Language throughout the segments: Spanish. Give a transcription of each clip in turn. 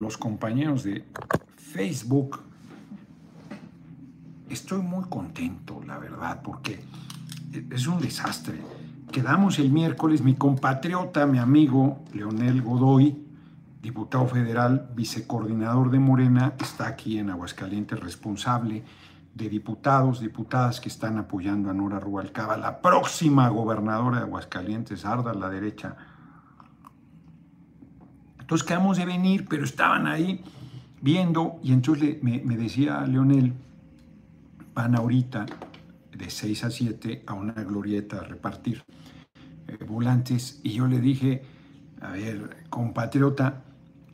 los compañeros de Facebook. Estoy muy contento, la verdad, porque es un desastre. Quedamos el miércoles, mi compatriota, mi amigo Leonel Godoy, diputado federal, vicecoordinador de Morena, está aquí en Aguascalientes, responsable de diputados, diputadas que están apoyando a Nora Rubalcaba, la próxima gobernadora de Aguascalientes, Arda, a la derecha. Entonces quedamos de venir, pero estaban ahí viendo, y entonces me, me decía Leonel, van ahorita de 6 a 7 a una glorieta a repartir eh, volantes, y yo le dije, a ver, compatriota,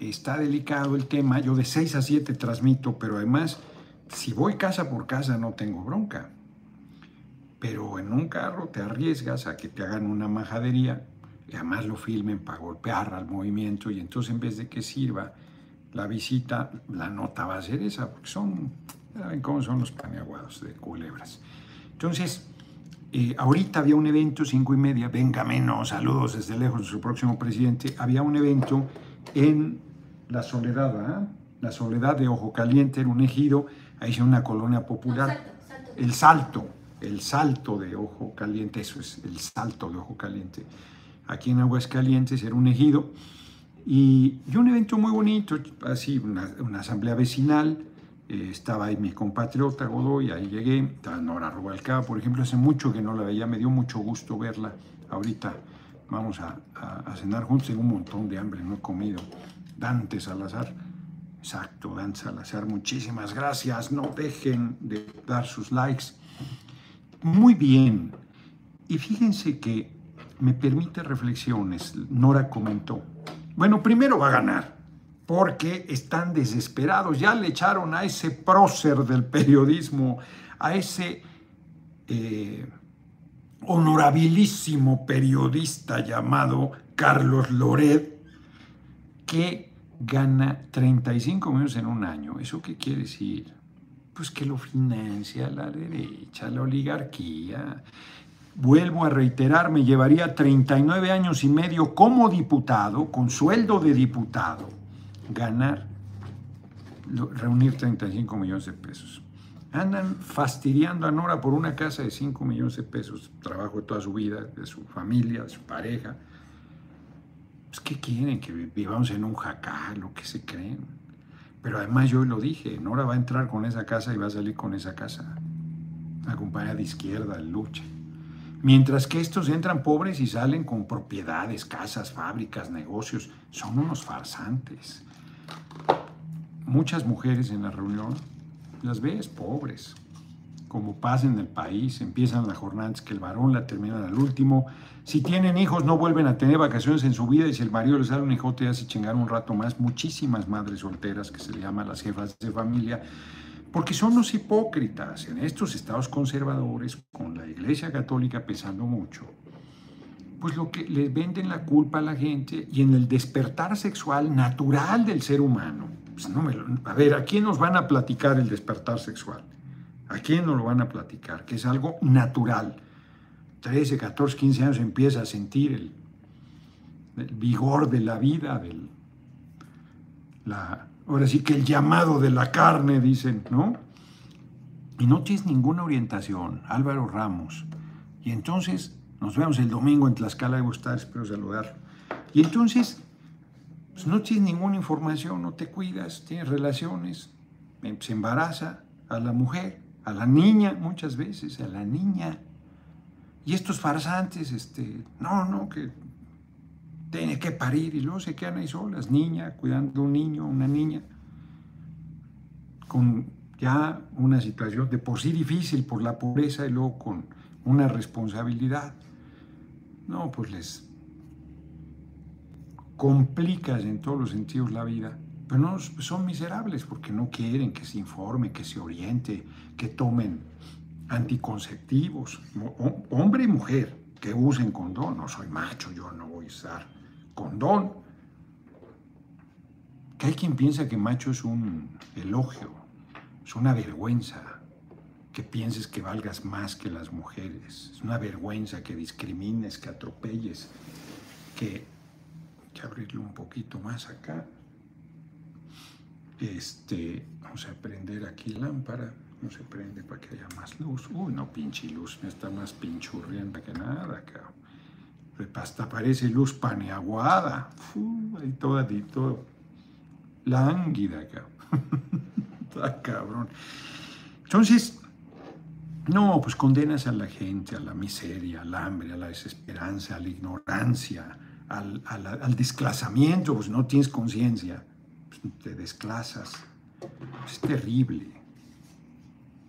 está delicado el tema, yo de 6 a 7 transmito, pero además si voy casa por casa no tengo bronca, pero en un carro te arriesgas a que te hagan una majadería y además lo filmen para golpear al movimiento y entonces en vez de que sirva la visita, la nota va a ser esa, porque son, ¿saben cómo son los paneaguados de culebras? Entonces, eh, ahorita había un evento, cinco y media, venga menos, saludos desde lejos de su próximo presidente, había un evento en La Soledad, La Soledad de Ojo Caliente, en un ejido, ahí es una colonia popular. El salto, el salto de ojo caliente, eso es el salto de ojo caliente. Aquí en Aguascalientes era un ejido y, un evento muy bonito, así, una, asamblea vecinal. Eh, estaba ahí mi compatriota Godoy, ahí llegué. Estaba Nora Rubalcaba, por ejemplo, hace mucho que no la veía, me dio mucho gusto verla. Ahorita vamos a, a cenar juntos, tengo un montón de hambre, no he comido. Dante Salazar Exacto, Dan Salazar, muchísimas gracias. No dejen de dar sus likes. Muy bien. Y fíjense que me permite reflexiones. Nora comentó. Bueno, primero va a ganar, porque están desesperados. Ya le echaron a ese prócer del periodismo, a ese eh, honorabilísimo periodista llamado Carlos Loret, que gana 35 millones en un año. ¿Eso qué quiere decir? Pues que lo financia la derecha, la oligarquía. Vuelvo a reiterar, me llevaría 39 años y medio como diputado, con sueldo de diputado, ganar, reunir 35 millones de pesos. Andan fastidiando a Nora por una casa de 5 millones de pesos, trabajo de toda su vida, de su familia, de su pareja pues, ¿qué quieren? Que vivamos en un jacal lo que se creen. Pero además yo lo dije, Nora va a entrar con esa casa y va a salir con esa casa. Una compañía de izquierda, lucha. Mientras que estos entran pobres y salen con propiedades, casas, fábricas, negocios. Son unos farsantes. Muchas mujeres en la reunión las ves pobres, como pasa en el país, empiezan las jornadas que el varón la termina al último. Si tienen hijos, no vuelven a tener vacaciones en su vida y si el marido les sale un hijote, hace chingar un rato más. Muchísimas madres solteras, que se le llaman las jefas de familia, porque son los hipócritas en estos estados conservadores, con la Iglesia Católica pesando mucho. Pues lo que les venden la culpa a la gente y en el despertar sexual natural del ser humano. Pues no a ver, ¿a quién nos van a platicar el despertar sexual? ¿A quién nos lo van a platicar? Que es algo natural. 13, 14, 15 años empieza a sentir el, vigor de la vida, del, la, ahora sí que el llamado de la carne, dicen, ¿no? Y no tienes ninguna orientación, Álvaro Ramos. Y entonces nos vemos el domingo en Tlaxcala de gustar, espero saludar. Y entonces, pues no tienes ninguna información, no te cuidas, tienes relaciones, se embaraza a la mujer a la niña muchas veces, a la niña. Y estos farsantes, este, no, no, que tiene que parir y luego se quedan ahí solas, niña, cuidando de un niño, una niña, con ya una situación de por sí difícil por la pobreza y luego con una responsabilidad. No, pues les complicas en todos los sentidos la vida. Pero no son miserables porque no quieren que se informe, que se oriente, que tomen anticonceptivos, hombre y mujer, que usen condón. No soy macho, yo no voy a usar condón. Que hay quien piensa que macho es un elogio, es una vergüenza que pienses que valgas más que las mujeres. Es una vergüenza que discrimines, que atropelles, que, que abrirlo un poquito más acá. Este, vamos a prender aquí lámpara. No se prende para que haya más luz. Uy, no, pinche luz. Me está más pinchurrienta que nada, cabrón. Hasta parece luz paneaguada. Uf, ahí toda, todo lánguida, cabrón. está cabrón. Entonces, no, pues condenas a la gente a la miseria, al hambre, a la desesperanza, a la ignorancia, al, desclasamiento, pues no tienes conciencia, pues te desclasas. Es terrible.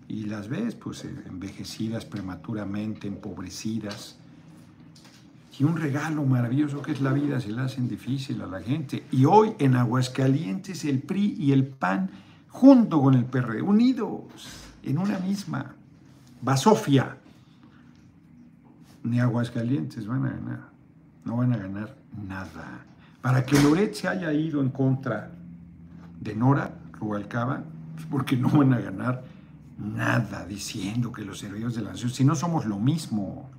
Y las ves, pues envejecidas prematuramente, empobrecidas. Y un regalo maravilloso que es la vida se la hacen difícil a la gente. Y hoy en Aguascalientes el PRI y el PAN, junto con el PRD, unidos en una misma Basofia, ni Aguascalientes van a ganar. No van a ganar nada. Para que Loret se haya ido en contra de Nora Rubalcaba, porque no van a ganar nada diciendo que los servidores de la nación, si no somos lo mismo,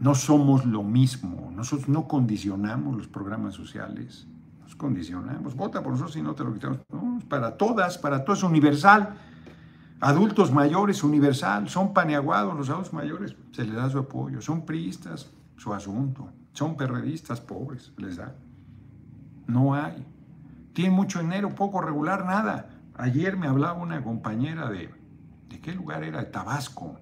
no somos lo mismo, nosotros no condicionamos los programas sociales, nos condicionamos, vota por nosotros y no te lo quitamos, para todas, para todo es universal, Adultos mayores, universal, son paneaguados los adultos mayores, se les da su apoyo. Son priistas, su asunto. Son perredistas, pobres, les da. No hay. Tienen mucho dinero, poco regular, nada. Ayer me hablaba una compañera de, ¿de qué lugar era? De Tabasco.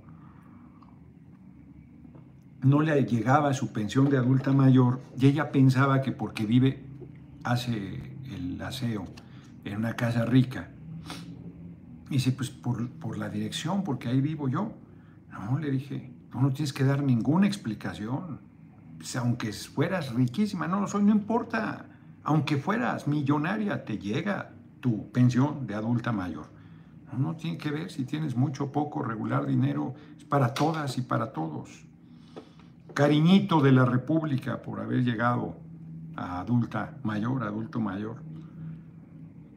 No le llegaba su pensión de adulta mayor y ella pensaba que porque vive, hace el aseo en una casa rica, y dice, pues por, la dirección, porque ahí vivo yo. No, le dije, tú no tienes que dar ninguna explicación. Pues, aunque fueras riquísima, no lo soy, no importa. Aunque fueras millonaria, te llega tu pensión de adulta mayor. No, no tiene que ver si tienes mucho o poco, regular dinero, es para todas y para todos. Cariñito de la República por haber llegado a adulta mayor, adulto mayor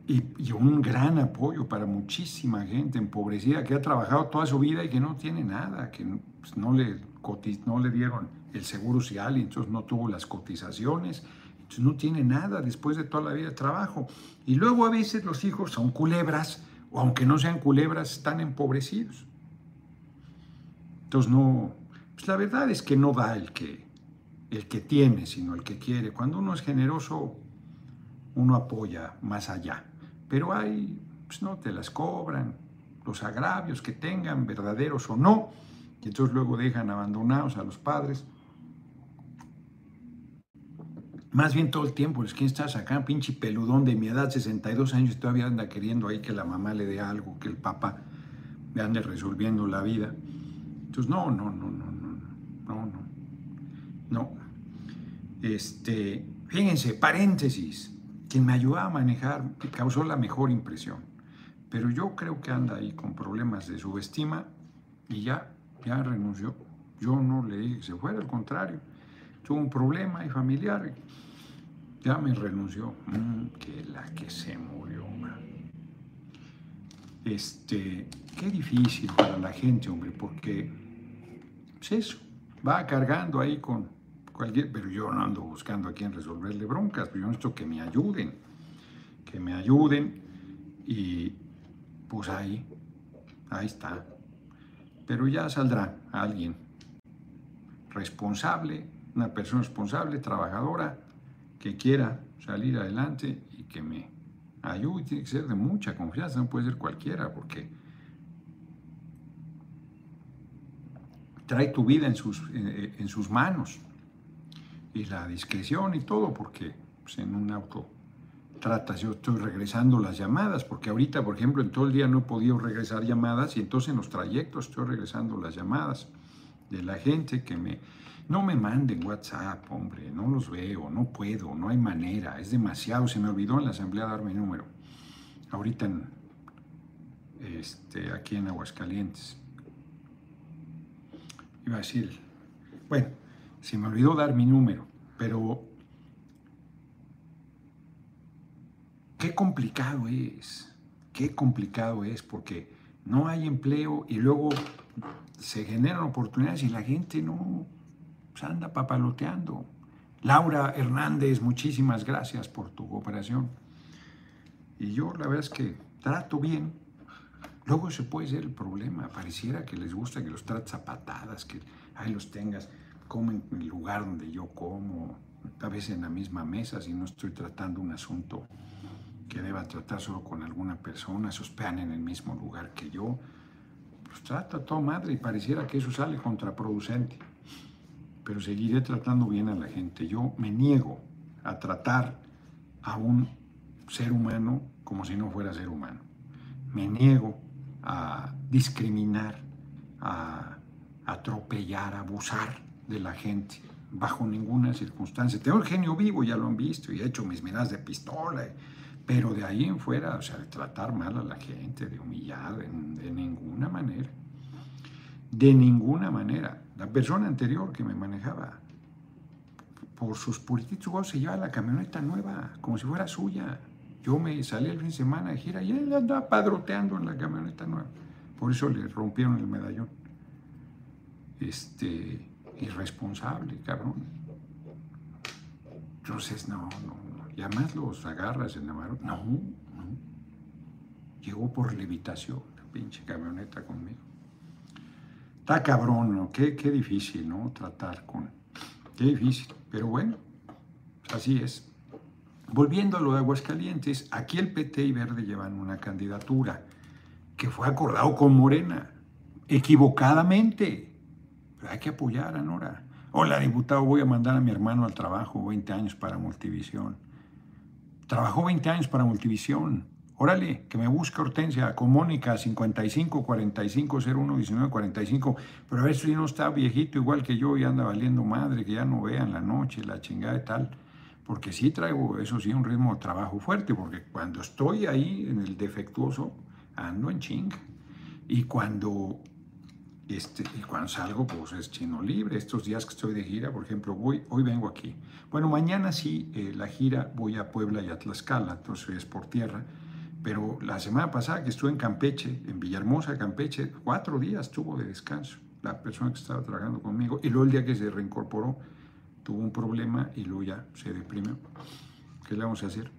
y, un gran apoyo para muchísima gente empobrecida que ha trabajado toda su vida y que no tiene nada, que pues, no, le no le dieron el seguro social y entonces no tuvo las cotizaciones, entonces no tiene nada después de toda la vida de trabajo. Y luego a veces los hijos son culebras, o aunque no sean culebras, están empobrecidos. Entonces no, pues la verdad es que no da el que, el que tiene, sino el que quiere. Cuando uno es generoso, uno apoya más allá pero hay, pues no te las cobran, los agravios que tengan, verdaderos o no, y entonces luego dejan abandonados a los padres. Más bien todo el tiempo, es que estás acá, pinche peludón de mi edad, 62 años, y todavía anda queriendo ahí que la mamá le dé algo, que el papá le ande resolviendo la vida. Entonces, no, no, no, no, no, no. Este, fíjense, paréntesis, quien me ayudó a manejar causó la mejor impresión. Pero yo creo que anda ahí con problemas de subestima y ya, ya renunció. Yo no le dije que se fuera, al contrario. Tuvo un problema y familiar. Ya me renunció. Mm, que la que se murió, Este, qué difícil para la gente, hombre, porque pues eso, va cargando ahí con pero yo no ando buscando a quién resolverle broncas, pero yo necesito que me ayuden, que me ayuden y pues ahí, ahí está. Pero ya saldrá alguien responsable, una persona responsable, trabajadora, que quiera salir adelante y que me ayude. Tiene que ser de mucha confianza, no puede ser cualquiera, porque trae tu vida en sus, en sus manos y la discreción y todo, porque pues, en un auto tratas, yo estoy regresando las llamadas, porque ahorita, por ejemplo, en todo el día no he podido regresar llamadas y entonces en los trayectos estoy regresando las llamadas de la gente que me... No me manden WhatsApp, hombre, no los veo, no puedo, no hay manera, es demasiado, se me olvidó en la asamblea darme número. Ahorita en, este, aquí en Aguascalientes. Iba a decir, bueno, se me olvidó dar mi número, pero qué complicado es, qué complicado es, porque no hay empleo y luego se generan oportunidades y la gente no pues, anda papaloteando. Laura Hernández, muchísimas gracias por tu cooperación. Y yo la verdad es que trato bien. Luego se puede ser el problema. Pareciera que les gusta que los trates a patadas, que ahí los tengas, comen en el lugar donde yo como, a veces en la misma mesa, si no estoy tratando un asunto que deba tratar solo con alguna persona, se en el mismo lugar que yo. Pues trata a toda madre y pareciera que eso sale contraproducente. Pero seguiré tratando bien a la gente. Yo me niego a tratar a un ser humano como si no fuera ser humano. Me niego a discriminar, a atropellar, a abusar de la gente bajo ninguna circunstancia. Tengo el genio vivo, ya lo han visto, y he hecho mis miradas de pistola, pero de ahí en fuera, o sea, de tratar mal a la gente, de humillar, de ninguna manera. De ninguna manera. La persona anterior que me manejaba, por sus purititos se lleva la camioneta nueva, como si fuera suya. Yo me salí el fin de semana de gira y él andaba padroteando en la camioneta nueva. Por eso le rompieron el medallón. Este, irresponsable, cabrón. Entonces, no, no, no. Y además los agarras en la mano. No, no. Llegó por levitación la pinche camioneta conmigo. Está cabrón, ¿no? Qué, qué difícil, ¿no? Tratar con... Qué difícil. Pero bueno, así es. Volviendo a lo de Aguascalientes, aquí el PT y Verde llevan una candidatura que fue acordado con Morena, equivocadamente. Pero hay que apoyar a Nora. Hola, diputado, voy a mandar a mi hermano al trabajo 20 años para Multivisión. Trabajó 20 años para Multivisión. Órale, que me busque Hortensia con Mónica 55 45 01 19 45. Pero a ver si no está viejito igual que yo y anda valiendo madre, que ya no vea en la noche, la chingada y tal. Porque sí traigo, eso sí, un ritmo de trabajo fuerte, porque cuando estoy ahí en el defectuoso, ando en ching. Y cuando, este, y cuando salgo, pues es chino libre. Estos días que estoy de gira, por ejemplo, voy, hoy vengo aquí. Bueno, mañana sí, eh, la gira voy a Puebla y a Tlaxcala, entonces es por tierra pero la semana pasada que estuve en Campeche, en Villahermosa, Campeche, cuatro días tuvo de descanso la persona que estaba trabajando conmigo. Y luego el día que se reincorporó, tuvo un problema y luego ya se deprimió. ¿Qué le vamos a hacer?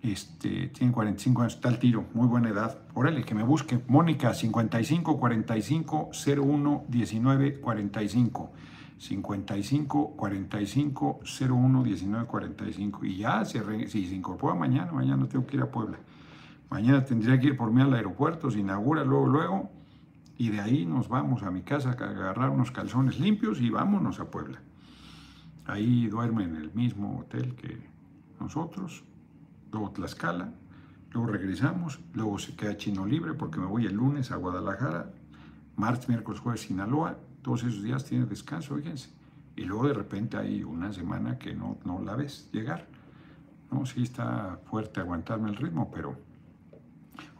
Este, tiene 45 años, está al tiro, muy buena edad. Órale, que me busque. Mónica, 55 45 01 19 45. 55 45 01 19 45. Y ya, se si se incorpora mañana, mañana tengo que ir a Puebla. Mañana tendría que ir por mí al aeropuerto, se inaugura luego, luego, y de ahí nos vamos a mi casa a agarrar unos calzones limpios y vámonos a Puebla. Ahí duerme en el mismo hotel que nosotros, luego Tlaxcala, luego regresamos, luego se queda chino libre porque me voy el lunes a Guadalajara, martes, miércoles, jueves, Sinaloa, todos esos días tiene descanso, fíjense. Y luego de repente hay una semana que no, no la ves llegar. No, sí está fuerte aguantarme el ritmo, pero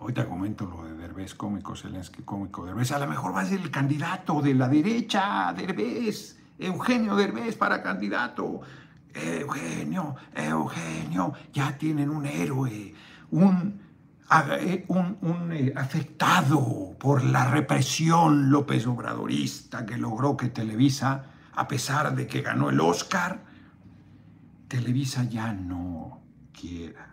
Hoy te comento lo de Derbez, cómico, Zelensky, cómico, Derbez. A lo mejor va a ser el candidato de la derecha, Derbez. Eugenio Derbez para candidato. Eugenio, Eugenio, ya tienen un héroe, un, eh, un, eh, afectado por la represión López Obradorista que logró que Televisa, a pesar de que ganó el Oscar, Televisa ya no quiera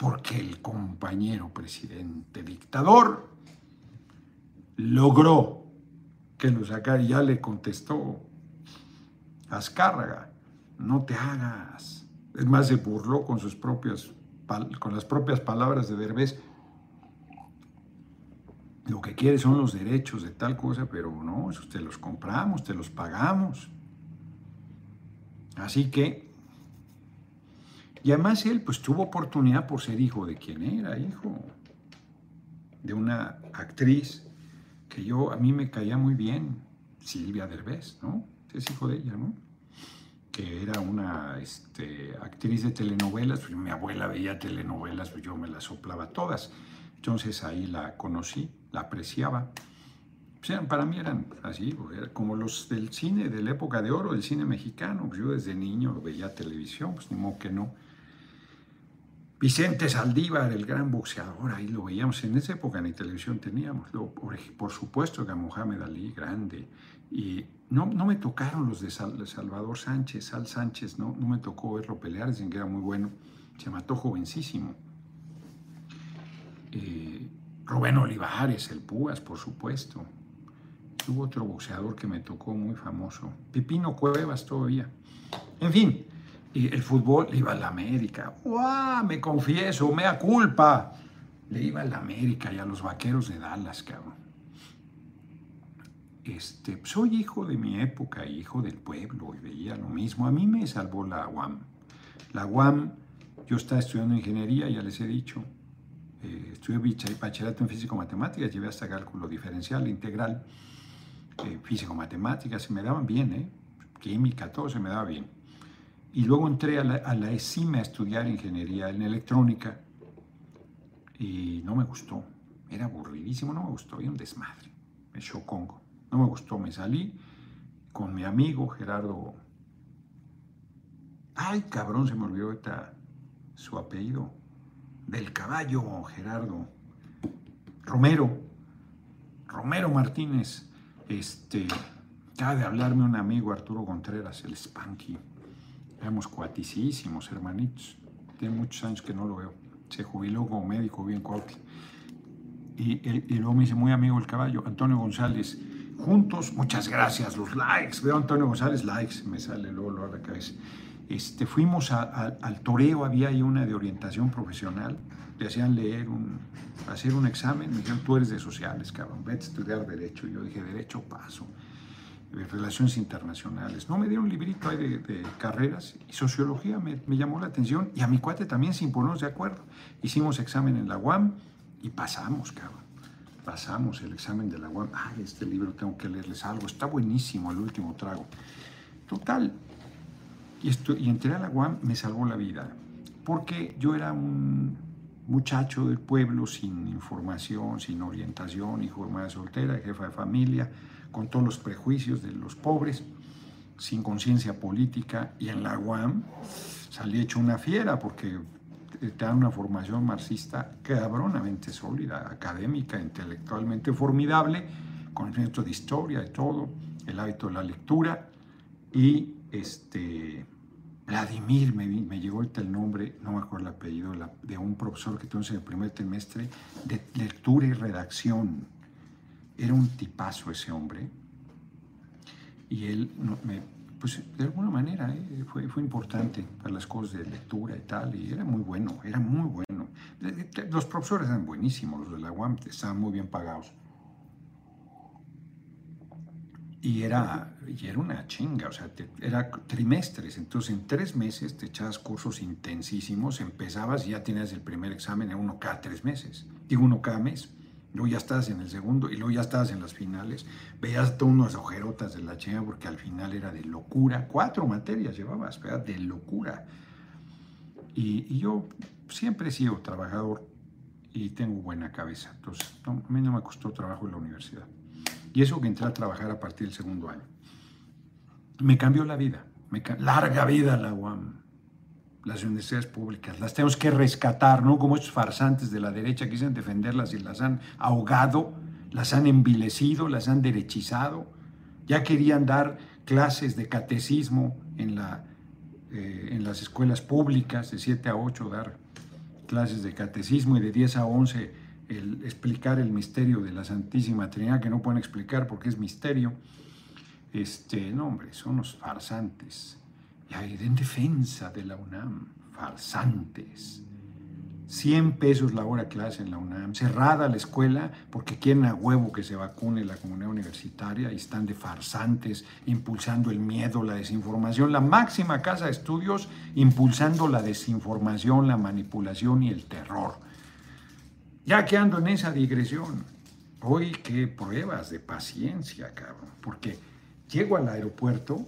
porque el compañero presidente dictador logró que lo sacara y ya le contestó Azcárraga, no te hagas. Es más, se burló con sus propias, con las propias palabras de Derbez. Lo que quiere son los derechos de tal cosa, pero no, eso te los compramos, te los pagamos. Así que y además él pues tuvo oportunidad por ser hijo de quien era, hijo de una actriz que yo, a mí me caía muy bien, Silvia Derbez, ¿no? Es hijo de ella, ¿no? Que era una este, actriz de telenovelas, pues, mi abuela veía telenovelas, pues yo me las soplaba todas. Entonces ahí la conocí, la apreciaba. Pues, para mí eran así, como los del cine de la época de oro, del cine mexicano. Pues, yo desde niño veía televisión, pues ni modo que no. Vicente Saldívar, el gran boxeador, ahí lo veíamos. En esa época ni televisión teníamos. por, supuesto que a Mohamed Ali, grande. Y no, no me tocaron los de Salvador Sánchez, Sal Sánchez, no, no me tocó verlo pelear, dicen que era muy bueno. Se mató jovencísimo. Rubén Olivares, el Púas, por supuesto. Hubo otro boxeador que me tocó muy famoso. Pipino Cuevas todavía. En fin, y el fútbol le iba a la América. ¡Guau! Me confieso, mea culpa. Le iba a la América y a los vaqueros de Dallas, cabrón. Este, soy hijo de mi época, hijo del pueblo, y veía lo mismo. A mí me salvó la UAM. La UAM, yo estaba estudiando ingeniería, ya les he dicho. Eh, estudié bachillerato en físico-matemáticas, llevé hasta cálculo diferencial, integral, eh, físico-matemáticas, se me daban bien, ¿eh? química, todo se me daba bien. Y luego entré a la, a la a estudiar ingeniería en electrónica y no me gustó. Era aburridísimo, no me gustó, era un desmadre. Me Congo. No me gustó, me salí con mi amigo Gerardo. Ay, cabrón, se me olvidó su apellido. Del caballo, Gerardo. Romero. Romero Martínez. Este, acaba de hablarme un amigo, Arturo Contreras, el Spanky. Éramos cuaticísimos, hermanitos. Tiene muchos años que no lo veo. Se jubiló como médico bien corto. Y, y, luego me dice, muy amigo el caballo, Antonio González juntos. Muchas gracias, los likes. Veo a Antonio González, likes, me sale luego, a la cabeza. Este, fuimos al toreo, había ahí una de orientación profesional, le hacían leer, un, hacer un examen, me dijeron, tú eres de sociales, cabrón, vete a estudiar Derecho. Y yo dije, Derecho paso, Relaciones Internacionales. No, me dieron un librito ahí de, carreras y Sociología me, me, llamó la atención y a mi cuate también sin ponernos de acuerdo. Hicimos examen en la UAM y pasamos, cabrón pasamos el examen de la UAM. Ay, este libro tengo que leerles algo. Está buenísimo el último trago. Total. Y, esto, y entré a la UAM, me salvó la vida. Porque yo era un muchacho del pueblo sin información, sin orientación, hijo de madre soltera, jefa de familia, con todos los prejuicios de los pobres, sin conciencia política. Y en la UAM salí hecho una fiera porque te dan una formación marxista cabronamente sólida, académica, intelectualmente formidable, conocimiento de historia, de todo, el hábito de la lectura y este Vladimir, me, me llegó el nombre, no me acuerdo el apellido, de un profesor que tuve en el primer trimestre de lectura y redacción. Era un tipazo ese hombre. Y él me pues de alguna manera eh, fue, fue importante para las cosas de lectura y tal, y era muy bueno, era muy bueno. Los profesores eran buenísimos, los de la UAM estaban muy bien pagados. Y era, y era una chinga, o sea, era trimestres, entonces en tres meses te echabas cursos intensísimos, empezabas y ya tenías el primer examen, uno cada tres meses, digo uno cada mes luego ya estás en el segundo y luego ya estabas en las finales, veías todas unas ojerotas de la chinga porque al final era de locura, cuatro materias llevabas, ¿verdad? de locura. Y, yo siempre he sido trabajador y tengo buena cabeza, entonces a mí no me costó trabajo en la universidad. Y eso que entré a trabajar a partir del segundo año. Me cambió la vida, larga vida la UAM las universidades públicas, las tenemos que rescatar, ¿no? Como estos farsantes de la derecha quisieron defenderlas y las han ahogado, las han envilecido, las han derechizado. Ya querían dar clases de catecismo en, la, eh, en las escuelas públicas, de 7 a 8 dar clases de catecismo y de 10 a 11 el explicar el misterio de la Santísima Trinidad, que no pueden explicar porque es misterio. Este, no, hombre, son los farsantes y en defensa de la UNAM, farsantes. 100 pesos la hora clase en la UNAM, cerrada la escuela porque quieren a huevo que se vacune la comunidad universitaria y están de farsantes impulsando el miedo, la desinformación, la máxima casa de estudios impulsando la desinformación, la manipulación y el terror. Ya que ando en esa digresión, hoy qué pruebas de paciencia, cabrón, porque llego al aeropuerto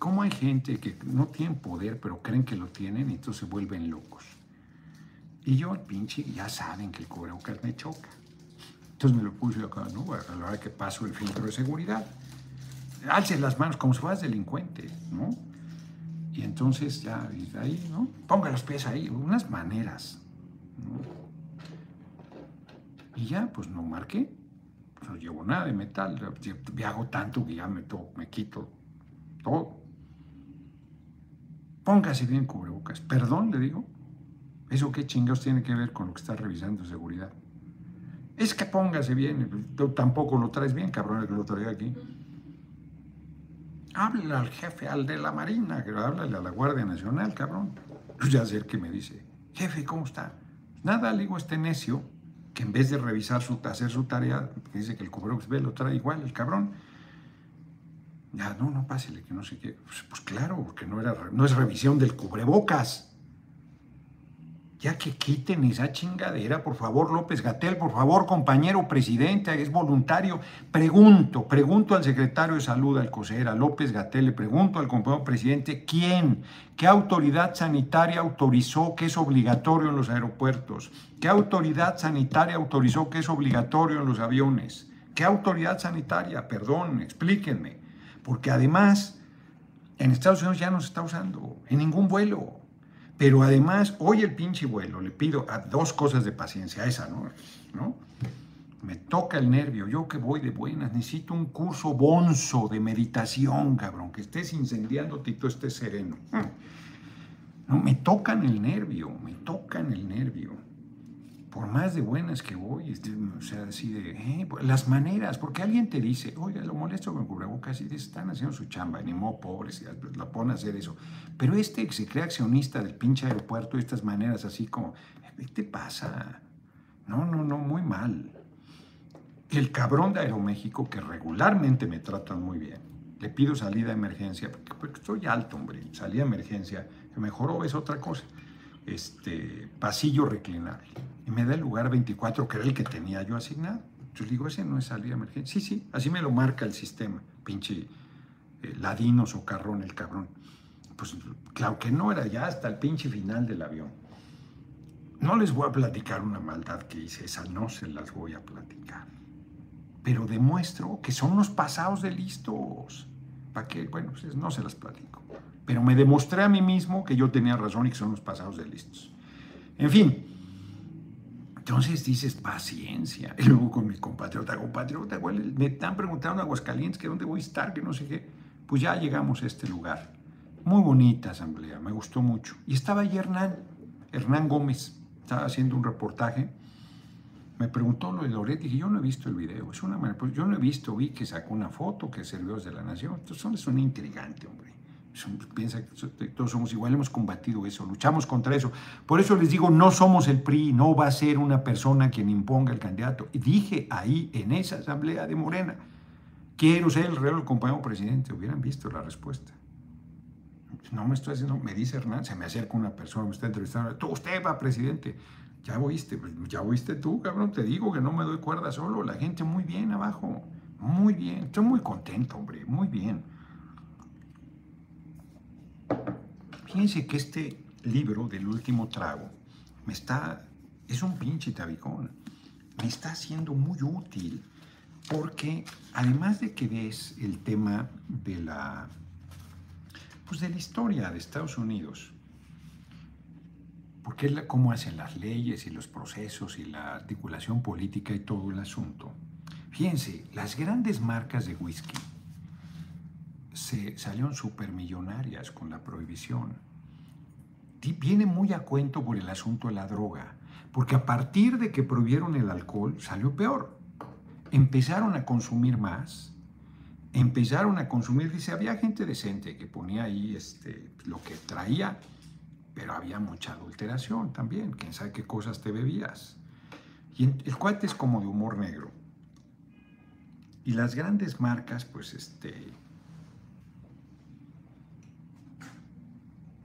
¿Cómo hay gente que no tiene poder, pero creen que lo tienen y entonces se vuelven locos? Y yo, pinche, ya saben que el cubrebocas me choca. Entonces me lo puse acá, ¿no? A la hora que paso el filtro de seguridad. Alce las manos como si fueras delincuente, ¿no? Y entonces ya, y ahí, ¿no? Ponga los pies ahí, unas maneras. Y ya, pues no marqué. No llevo nada de metal. Viajo tanto que ya me, me quito todo. Póngase bien cubrebocas. Perdón, le digo. ¿Eso qué chingados tiene que ver con lo que está revisando seguridad? Es que póngase bien, tú tampoco lo traes bien, cabrón, el que lo trae aquí. Háblale al jefe, al de la Marina, que háblale a la Guardia Nacional, cabrón. Ya sé que me dice, jefe, ¿cómo está? Nada, le digo este necio, que en vez de revisar su, hacer su tarea, dice que el cubrebocas ve, lo trae igual, el cabrón. Ya, no, no, pásele, que no sé qué. Pues, pues claro, porque no, era, es revisión del cubrebocas ya que quiten esa chingadera, por favor, López Gatel, por favor, compañero presidente, es voluntario. Pregunto, pregunto al secretario de Salud, al Cosera, López Gatel, le pregunto al compañero presidente, ¿quién? ¿Qué autoridad sanitaria autorizó que es obligatorio en los aeropuertos? ¿Qué autoridad sanitaria autorizó que es obligatorio en los aviones? ¿Qué autoridad sanitaria? Perdón, explíquenme. Porque además, en Estados Unidos ya no se está usando, en ningún vuelo. Pero además, hoy el pinche vuelo, le pido a dos cosas de paciencia, esa, ¿no? ¿no? Me toca el nervio, yo que voy de buenas, necesito un curso bonzo de meditación, cabrón, que estés incendiándote y tú estés sereno. No, me tocan el nervio, me tocan el nervio por más de buenas que voy, este, o sea, así de, eh, pues, las maneras, porque alguien te dice, oiga, lo molesto con cubrebocas y están haciendo su chamba, ni modo pobres, pues, lo pone a hacer eso. Pero este que se cree accionista del pinche aeropuerto, estas maneras así como, ¿qué te pasa? No, no, no, muy mal. El cabrón de Aeroméxico, que regularmente me tratan muy bien, le pido salida de emergencia, porque, porque estoy alto, hombre, salida de emergencia, que mejoró es otra cosa este, pasillo reclinable. Y me da el lugar 24, que era el que tenía yo asignado. Yo digo, ese no es salida emergencia. Sí, sí, así me lo marca el sistema. Pinche eh, ladino socarrón el cabrón. Pues claro que no, era ya hasta el pinche final del avión. No les voy a platicar una maldad que hice, esa no se las voy a platicar. Pero demuestro que son unos pasados de listos. ¿Para qué? Bueno, pues no se las platico pero me demostré a mí mismo que yo tenía razón y que son los pasados de listos. En fin, entonces dices, paciencia. Y luego con mi compatriota, compatriota, me están preguntando en Aguascalientes que dónde voy a estar, que no sé qué. Pues ya llegamos a este lugar. Muy bonita asamblea, me gustó mucho. Y estaba ahí Hernán, Hernán Gómez, estaba haciendo un reportaje. Me preguntó lo de Loret, dije, yo no he visto el video. Es una pues yo no he visto, vi que sacó una foto, que sirvió de la Nación. Entonces, son un intrigante, hombre piensa que todos somos iguales, hemos combatido eso, luchamos contra eso. Por eso les digo, no somos el PRI, no va a ser una persona quien imponga el candidato. Y dije ahí, en esa asamblea de Morena, quiero ser el real compañero presidente. Hubieran visto la respuesta. No me estoy haciendo, me dice Hernán, se me acerca una persona, me está entrevistando, tú, usted va presidente. Ya oíste, ya oíste tú, cabrón, te digo que no me doy cuerda solo, la gente muy bien abajo, muy bien, estoy muy contento, hombre, muy bien. Fíjense que este libro del último trago me está, es un pinche tabicón, me está siendo muy útil porque además de que ves el tema de la, pues de la historia de Estados Unidos, porque es cómo hacen las leyes y los procesos y la articulación política y todo el asunto. Fíjense, las grandes marcas de whisky se salieron supermillonarias con la prohibición. Viene muy a cuento por el asunto de la droga, porque a partir de que prohibieron el alcohol salió peor. Empezaron a consumir más, empezaron a consumir, dice, había gente decente que ponía ahí este, lo que traía, pero había mucha adulteración también, quién sabe qué cosas te bebías. Y el cuate es como de humor negro. Y las grandes marcas, pues, este,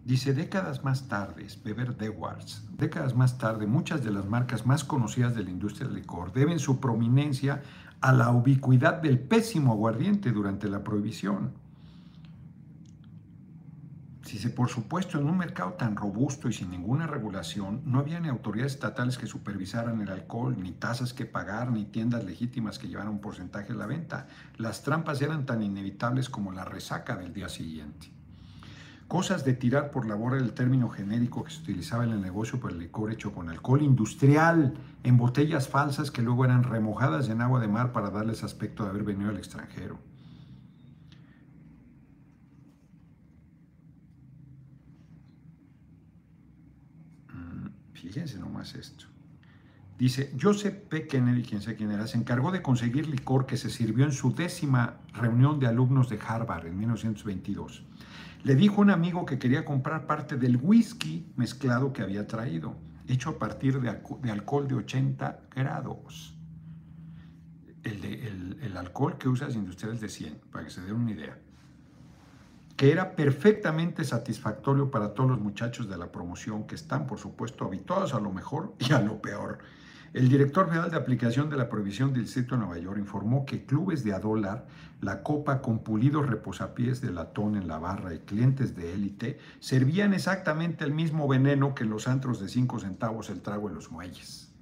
Dice, décadas más tarde, Beber Dewards, décadas más tarde, muchas de las marcas más conocidas de la industria del licor deben su prominencia a la ubicuidad del pésimo aguardiente durante la prohibición. Dice, por supuesto, en un mercado tan robusto y sin ninguna regulación, no había ni autoridades estatales que supervisaran el alcohol, ni tasas que pagar, ni tiendas legítimas que llevaran un porcentaje de la venta. Las trampas eran tan inevitables como la resaca del día siguiente. Cosas de tirar por la borda del término genérico que se utilizaba en el negocio por el licor hecho con alcohol industrial en botellas falsas que luego eran remojadas en agua de mar para darles aspecto de haber venido al extranjero. Mm, fíjense nomás esto. Dice, Joseph P. Kennedy, quien sé quién era, se encargó de conseguir licor que se sirvió en su décima reunión de alumnos de Harvard en 1922. Le dijo a un amigo que quería comprar parte del whisky mezclado que había traído, hecho a partir de, alcohol de 80 grados. El, el alcohol que usas industrial es de 100, para que se den una idea que era perfectamente satisfactorio para todos los muchachos de la promoción que están, por supuesto, habituados a lo mejor y a lo peor. El director federal de aplicación de la prohibición del Distrito de Nueva York informó que clubes de a dólar, la copa con pulidos reposapiés de latón en la barra y clientes de élite servían exactamente el mismo veneno que los antros de 5 centavos el trago en los muelles.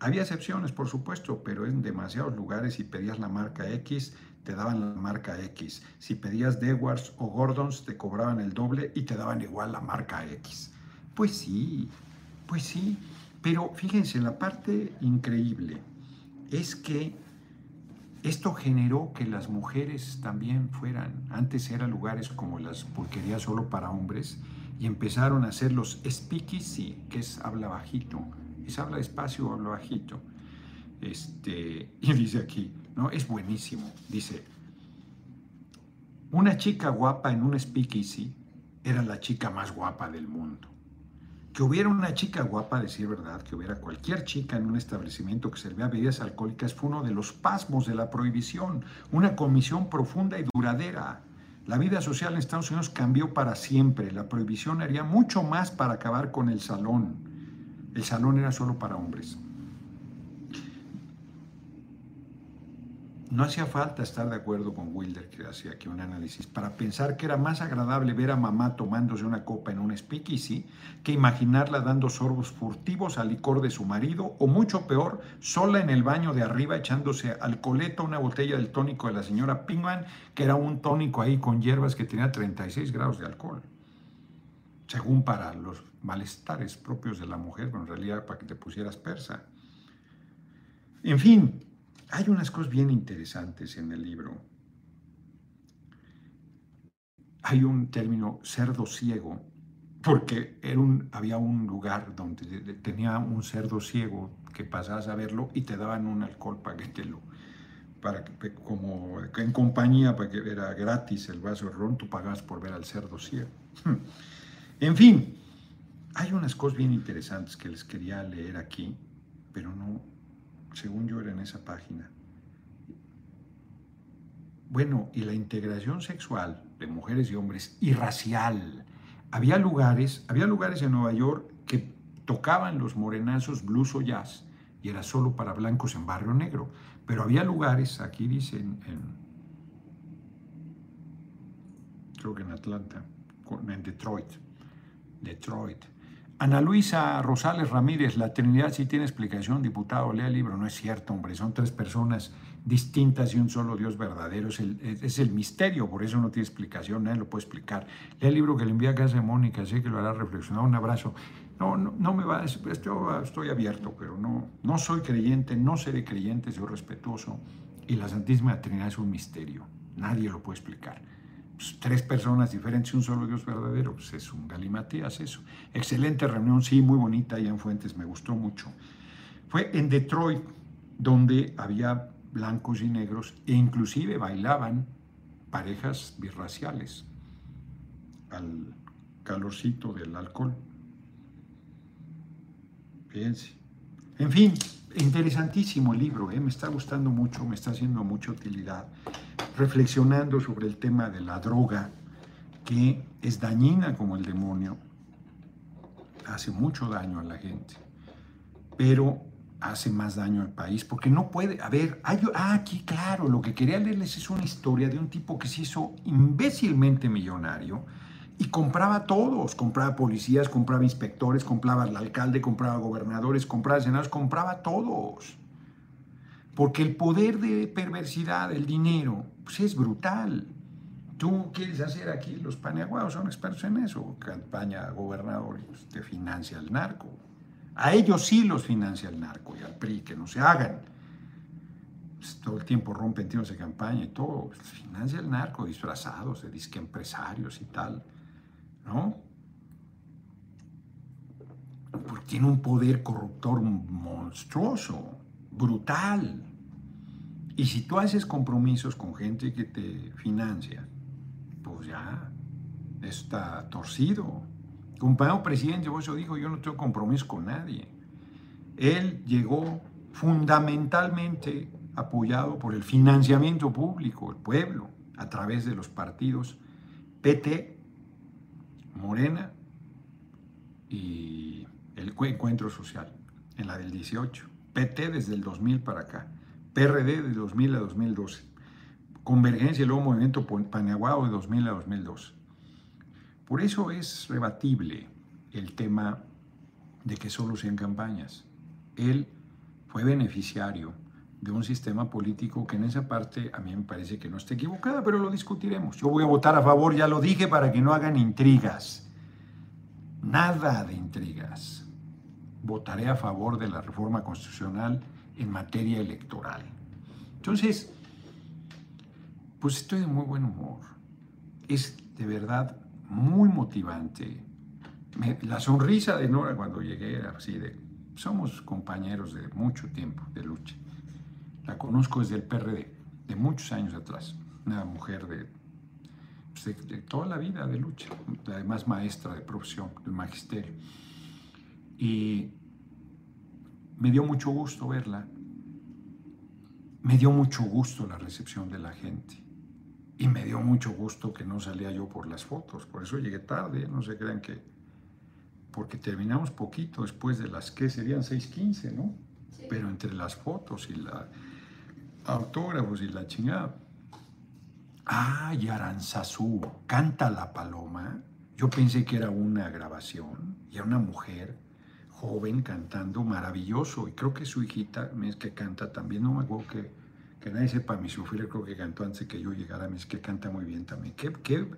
Había excepciones, por supuesto, pero en demasiados lugares si pedías la marca X, te daban la marca X. Si pedías Dewar's o Gordon's, te cobraban el doble y te daban igual la marca X. Pues sí, pues sí. Pero fíjense, la parte increíble es que esto generó que las mujeres también fueran, antes eran lugares como las pulquerías solo para hombres, y empezaron a hacer los speakeasy, que es habla bajito, es habla despacio o habla bajito. Este, y dice aquí, ¿no? Es buenísimo. Dice, una chica guapa en un speakeasy era la chica más guapa del mundo. Que hubiera una chica guapa, decir verdad, que hubiera cualquier chica en un establecimiento que servía bebidas alcohólicas fue uno de los pasmos de la prohibición, una comisión profunda y duradera. La vida social en Estados Unidos cambió para siempre. La prohibición haría mucho más para acabar con el salón. El salón era solo para hombres. No hacía falta estar de acuerdo con Wilder, que hacía aquí un análisis, para pensar que era más agradable ver a mamá tomándose una copa en un speakeasy que imaginarla dando sorbos furtivos al licor de su marido, o mucho peor, sola en el baño de arriba echándose alcoholeto una botella del tónico de la señora Pingman, que era un tónico ahí con hierbas que tenía 36 grados de alcohol. Según para los malestares propios de la mujer, pero en realidad para que te pusieras persa. En fin, hay unas cosas bien interesantes en el libro. Hay un término cerdo ciego, porque era un, había un lugar donde tenía un cerdo ciego que pasabas a verlo y te daban un alcohol para que te lo, para que, como en compañía, para que era gratis el vaso de ron, tú pagabas por ver al cerdo ciego. En fin, hay unas cosas bien interesantes que les quería leer aquí, pero no, según yo era en esa página. Bueno, y la integración sexual de mujeres y hombres y racial. Había lugares, había lugares en Nueva York que tocaban los morenazos blues o jazz y era solo para blancos en barrio negro. Pero había lugares, aquí dicen, en, creo que en Atlanta, en Detroit, Detroit, Ana Luisa Rosales Ramírez, la Trinidad sí tiene explicación, diputado, lea el libro. No es cierto, hombre, son tres personas distintas y un solo Dios verdadero. Es el, es el misterio, por eso no tiene explicación, nadie lo puede explicar. Lea el libro que le envía a casa de Mónica, sé que lo hará reflexionar. Un abrazo. No, no, no me va, estoy, estoy abierto, pero no, no soy creyente, no seré creyente, soy respetuoso. Y la Santísima Trinidad es un misterio, nadie lo puede explicar. Pues, tres personas diferentes y un solo Dios verdadero, pues es un galimatías eso. Excelente reunión, sí, muy bonita allá en Fuentes, me gustó mucho. Fue en Detroit donde había blancos y negros e inclusive bailaban parejas birraciales al calorcito del alcohol. Fíjense. En fin, interesantísimo el libro, ¿eh? me está gustando mucho, me está haciendo mucha utilidad reflexionando sobre el tema de la droga, que es dañina como el demonio, hace mucho daño a la gente, pero hace más daño al país, porque no puede, a ver, ah, aquí claro, lo que quería leerles es una historia de un tipo que se hizo imbécilmente millonario y compraba a todos, compraba policías, compraba inspectores, compraba al alcalde, compraba gobernadores, compraba senadores, compraba a todos. Porque el poder de perversidad, el dinero, pues es brutal. Tú quieres hacer aquí, los paneaguados son expertos en eso, campaña gobernadores, te financia el narco. A ellos sí los financia el narco y al PRI, que no se hagan. Pues, todo el tiempo rompen tiros de campaña y todo. Financia el narco disfrazados de disque empresarios y tal. ¿No? porque tiene un poder corruptor monstruoso, brutal. Y si tú haces compromisos con gente que te financia, pues ya está torcido. Compañero presidente, eso dijo, yo no tengo compromiso con nadie. Él llegó fundamentalmente apoyado por el financiamiento público, el pueblo, a través de los partidos PT, Morena y el Encuentro Social, en la del 18. PT desde el 2000 para acá, PRD de 2000 a 2012, Convergencia y luego Movimiento Paneaguado de 2000 a 2012. Por eso es rebatible el tema de que solo sean campañas. Él fue beneficiario de un sistema político que en esa parte a mí me parece que no está equivocada, pero lo discutiremos. Yo voy a votar a favor, ya lo dije, para que no hagan intrigas. Nada de intrigas. Votaré a favor de la reforma constitucional en materia electoral. Entonces, pues estoy de muy buen humor. Es de verdad muy motivante. la sonrisa de Nora cuando llegué era así de, somos compañeros de mucho tiempo de lucha. La conozco desde el PRD, de muchos años atrás. Una mujer pues, de, de, toda la vida de lucha, además maestra de profesión, del magisterio. Y me dio mucho gusto verla. Me dio mucho gusto la recepción de la gente. Y me dio mucho gusto que no salía yo por las fotos. Por eso llegué tarde, no se crean que... Porque terminamos poquito después de las que serían 6.15, ¿no? Pero entre las fotos y la autógrafos y la chingada. Ah, y Aranzazú, canta la paloma. Yo pensé que era una grabación y era una mujer joven cantando maravilloso. Y creo que su hijita es que canta también. No me acuerdo que que nadie sepa mi sufrir, creo que cantó antes que yo llegara, es que canta muy bien también. Qué, qué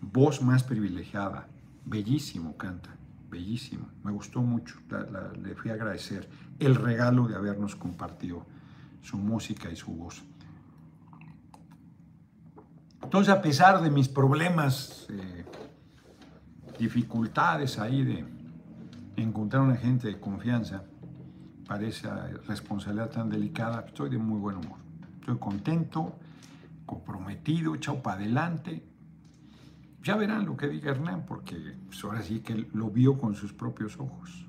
voz más privilegiada, bellísimo canta, bellísimo. Me gustó mucho, le fui a agradecer el regalo de habernos compartido su música y su voz. Entonces, a pesar de mis problemas, eh, dificultades ahí de encontrar una gente de confianza para esa responsabilidad tan delicada, estoy de muy buen humor. Estoy contento, comprometido, echado para adelante. Ya verán lo que diga Hernán, porque pues, ahora sí que lo vio con sus propios ojos.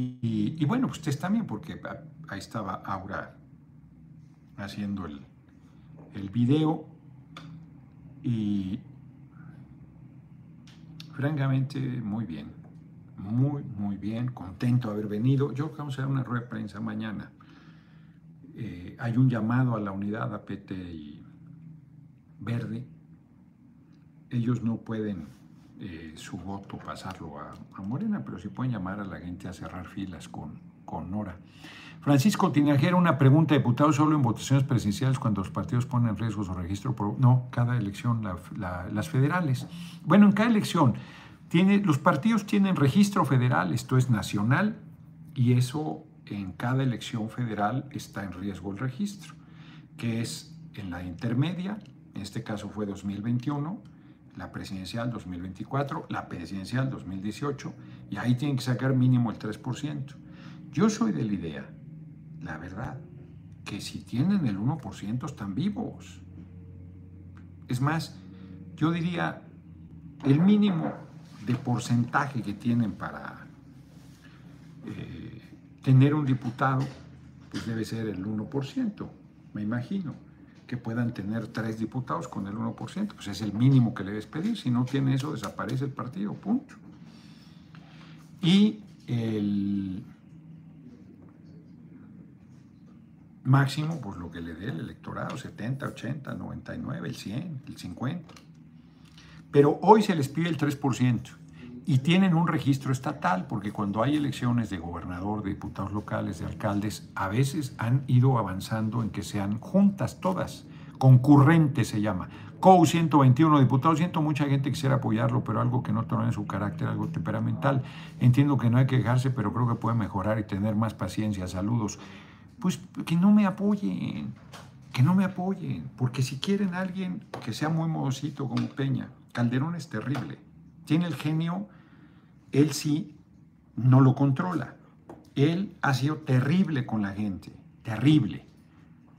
Y, bueno, pues ustedes también, porque ahí estaba Aura haciendo el, el video y francamente muy bien, muy, muy bien, contento de haber venido. Yo creo que vamos a dar una rueda de prensa mañana eh, hay un llamado a la unidad APT y Verde. Ellos no pueden eh, su voto pasarlo a, Morena, pero sí pueden llamar a la gente a cerrar filas con, con Nora. Francisco Tinajera, una pregunta, diputado, solo en votaciones presidenciales cuando los partidos ponen en riesgo su registro. No, cada elección, las federales. Bueno, en cada elección, tiene, los partidos tienen registro federal, esto es nacional, y eso en cada elección federal está en riesgo el registro, que es en la intermedia, en este caso fue 2021, la presidencial 2024, la presidencial 2018, y ahí tienen que sacar mínimo el 3%. Yo soy de la idea, la verdad, que si tienen el 1% están vivos. Es más, yo diría, el mínimo de porcentaje que tienen para eh, tener un diputado, pues debe ser el 1%, me imagino. Que puedan tener tres diputados con el 1%, pues es el mínimo que le debes pedir. Si no tiene eso, desaparece el partido, punto. Y el máximo, pues lo que le dé el electorado, 70, 80, 99, el 100, el 50. Pero hoy se les pide el 3% y tienen un registro estatal, porque cuando hay elecciones de gobernador, de diputados locales, de alcaldes, a veces han ido avanzando en que sean juntas todas, concurrentes se llama. COU 121 diputados, siento mucha gente quisiera apoyarlo, pero algo que no en su carácter, algo temperamental. Entiendo que no hay que quejarse, pero creo que puede mejorar y tener más paciencia. Saludos. Pues que no me apoyen, que no me apoyen, porque si quieren a alguien que sea muy modosito como Peña, Calderón es terrible. Tiene el genio él sí no lo controla. Él ha sido terrible con la gente, terrible.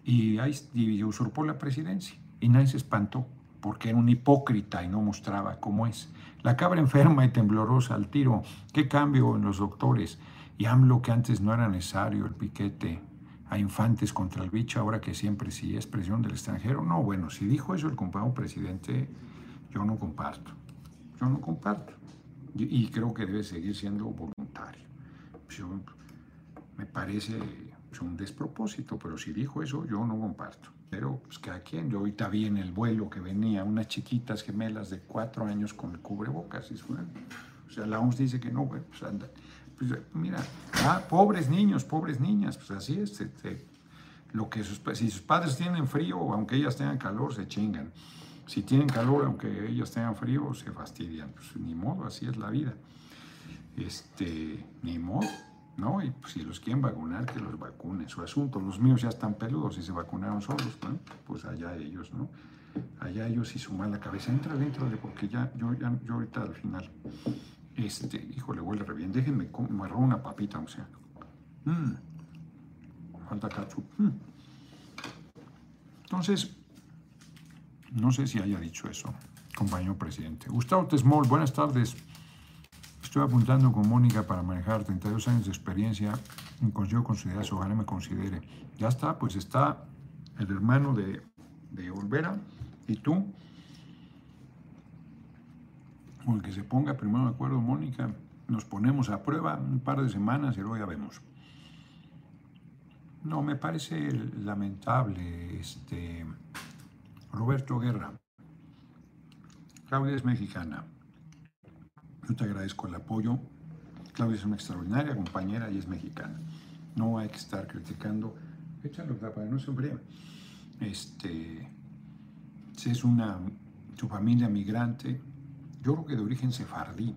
Y, y usurpó la presidencia. Y nadie se espantó, porque era un hipócrita y no mostraba cómo es. La cabra enferma y temblorosa al tiro. ¿Qué cambio en los doctores? Y AMLO que antes no era necesario el piquete a infantes contra el bicho, ahora que siempre sí es presión del extranjero. No, bueno, si dijo eso el compañero presidente, yo no comparto. Yo no comparto. Y, creo que debe seguir siendo voluntario. me parece un despropósito, pero si dijo eso, yo no comparto. Pero pues cada quien, yo ahorita vi en el vuelo que venía unas chiquitas gemelas de cuatro años con el cubrebocas. Y o sea, la OMS dice que no, pues anda. Pues, mira, ah, pobres niños, pobres niñas, pues así es. Este, lo que si sus padres tienen frío, aunque ellas tengan calor, se chingan. Si tienen calor, aunque ellas tengan frío, se fastidian. Pues ni modo, así es la vida. Este, ni modo. ¿no? Y pues, si los quieren vacunar, que los vacunen, su asunto. Los míos ya están peludos y se vacunaron solos, Pues allá ellos, ¿no? Allá ellos y su mala cabeza. Entra dentro de, porque ya, yo, ya, yo ahorita al final, este, híjole, huele re bien. Déjenme, me robo una papita, o sea. Mm. Falta katsu. Mm. Entonces, no sé si haya dicho eso, compañero presidente. Gustavo Tesmol, buenas tardes. Estoy apuntando con Mónica para manejar 32 años de experiencia en Consejo Considerar, ojalá me considere. Ya está, pues está el hermano de, de Olvera y tú. Con que se ponga primero de acuerdo, Mónica, nos ponemos a prueba un par de semanas y luego ya vemos. No, me parece lamentable, este, Roberto Guerra. Claudia es mexicana. Yo te agradezco el apoyo. Claudia es una extraordinaria compañera y es mexicana. No hay que estar criticando. Échalo para no se Este, es una, su familia migrante, yo creo que de origen sefardí,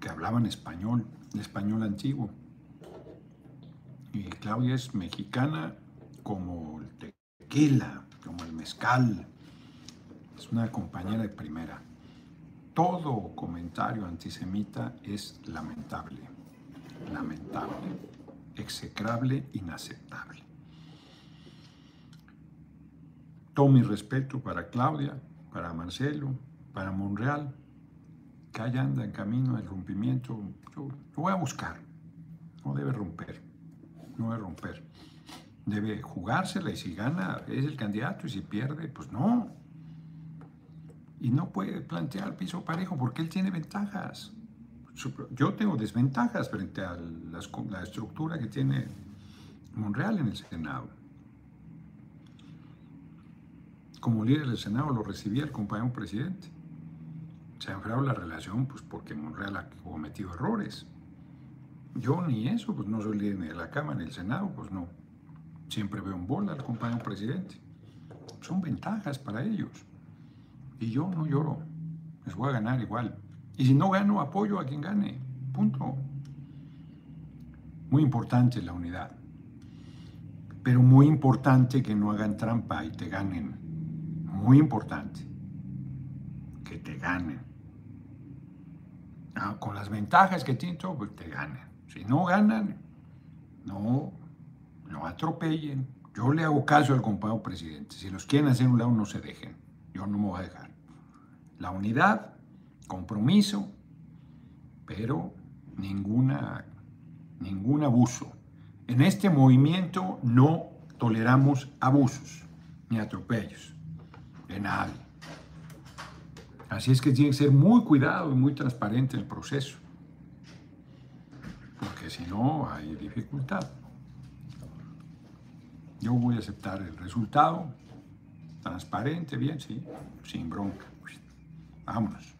que hablaban español, español antiguo. Y Claudia es mexicana como el tequila, como el mezcal. Es una compañera de primera todo comentario antisemita es lamentable, lamentable, execrable, inaceptable. Todo mi respeto para Claudia, para Marcelo, para Monreal, que allá anda en camino al rompimiento. Yo lo voy a buscar. No debe romper, no debe romper. Debe jugársela y si gana es el candidato y si pierde, pues no, y no puede plantear piso parejo porque él tiene ventajas. Yo tengo desventajas frente a la estructura que tiene Monreal en el Senado. Como líder del Senado lo recibía el compañero presidente. Se ha enfriado la relación pues, porque Monreal ha cometido errores. Yo ni eso, pues no soy líder de la Cámara ni del Senado, pues no. Siempre veo en bola al compañero presidente. Son ventajas para ellos. Y yo no lloro, les voy a ganar igual. Y si no gano, apoyo a quien gane. Punto. Muy importante la unidad. Pero muy importante que no hagan trampa y te ganen. Muy importante. Que te ganen. Ah, con las ventajas que tienen, pues te ganen. Si no ganan, no, no atropellen. Yo le hago caso al compañero presidente. Si los quieren hacer un lado, no se dejen. Yo no me voy a dejar la unidad, compromiso, pero ninguna, ningún abuso. En este movimiento no toleramos abusos ni atropellos de nadie. Así es que tiene que ser muy cuidado y muy transparente el proceso, porque si no hay dificultad. Yo voy a aceptar el resultado, transparente, bien, sí, sin bronca. Vámonos.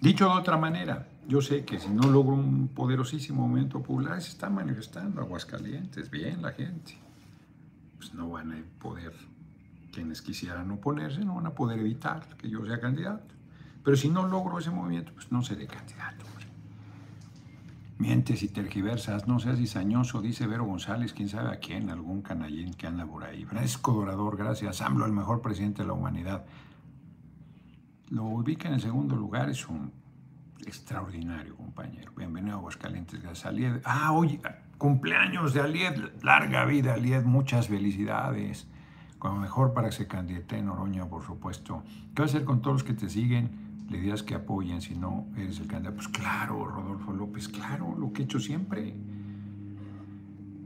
Dicho de otra manera, yo sé que si no logro un poderosísimo movimiento popular, se está manifestando Aguascalientes, bien la gente. Pues no van a poder, quienes quisieran oponerse, no van a poder evitar que yo sea candidato. Pero si no logro ese movimiento, pues no seré candidato. Mientes y tergiversas, no seas cizañoso, dice Vero González, quién sabe a quién, algún canallín que anda por ahí. Francisco Dorador, gracias. AMLO, el mejor presidente de la humanidad lo ubica en el segundo lugar, es un, Extraordinario, compañero. Bienvenido a Aguascalientes. Alied. Ah, oye, cumpleaños de Alied. Larga vida, Alied. Muchas felicidades. Como mejor para que se candidate en Noroña, por supuesto. ¿Qué vas a hacer con todos los que te siguen? Le dirás que apoyen si no eres el candidato. Pues claro, Rodolfo López, claro, lo que he hecho siempre.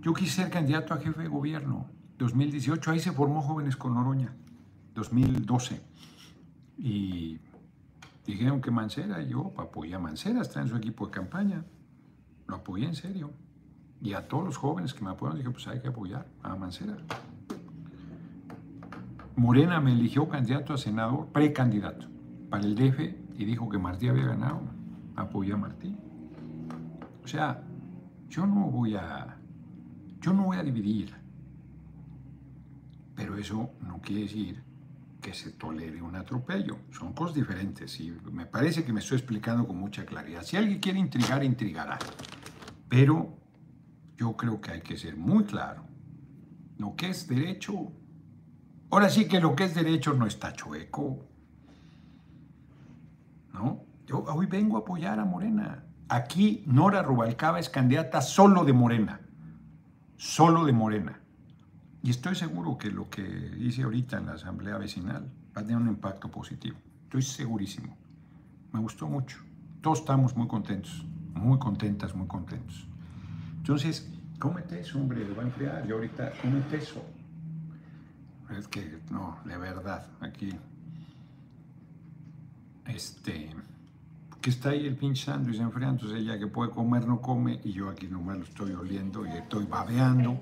Yo quise ser candidato a jefe de gobierno. 2018, ahí se formó Jóvenes con Noroña. 2012. Y dijeron que Mancera, yo apoyé a Mancera, está en su equipo de campaña. Lo apoyé en serio. Y a todos los jóvenes que me apoyan, dije, pues hay que apoyar a Mancera. Morena me eligió candidato a senador, precandidato, para el DF y dijo que Martí había ganado. Apoyé a Martí. O sea, yo no voy a, yo no voy a dividir. Pero eso no quiere decir que se tolere un atropello. Son cosas diferentes y me parece que me estoy explicando con mucha claridad. Si alguien quiere intrigar, intrigará. Pero yo creo que hay que ser muy claro. Lo que es derecho, ahora sí que lo que es derecho no está chueco. ¿No? Yo hoy vengo a apoyar a Morena. Aquí Nora Rubalcaba es candidata solo de Morena. Solo de Morena. Y estoy seguro que lo que hice ahorita en la asamblea vecinal va a tener un impacto positivo. Estoy segurísimo. Me gustó mucho. Todos estamos muy contentos, muy contentas, muy contentos. Entonces, cómete eso, hombre, lo va a enfriar. Y ahorita, cómete eso. Es que, no, de verdad, aquí. Este. Que está ahí el pinche sándwich enfriando, entonces ella que puede comer no come y yo aquí nomás lo estoy oliendo y estoy babeando.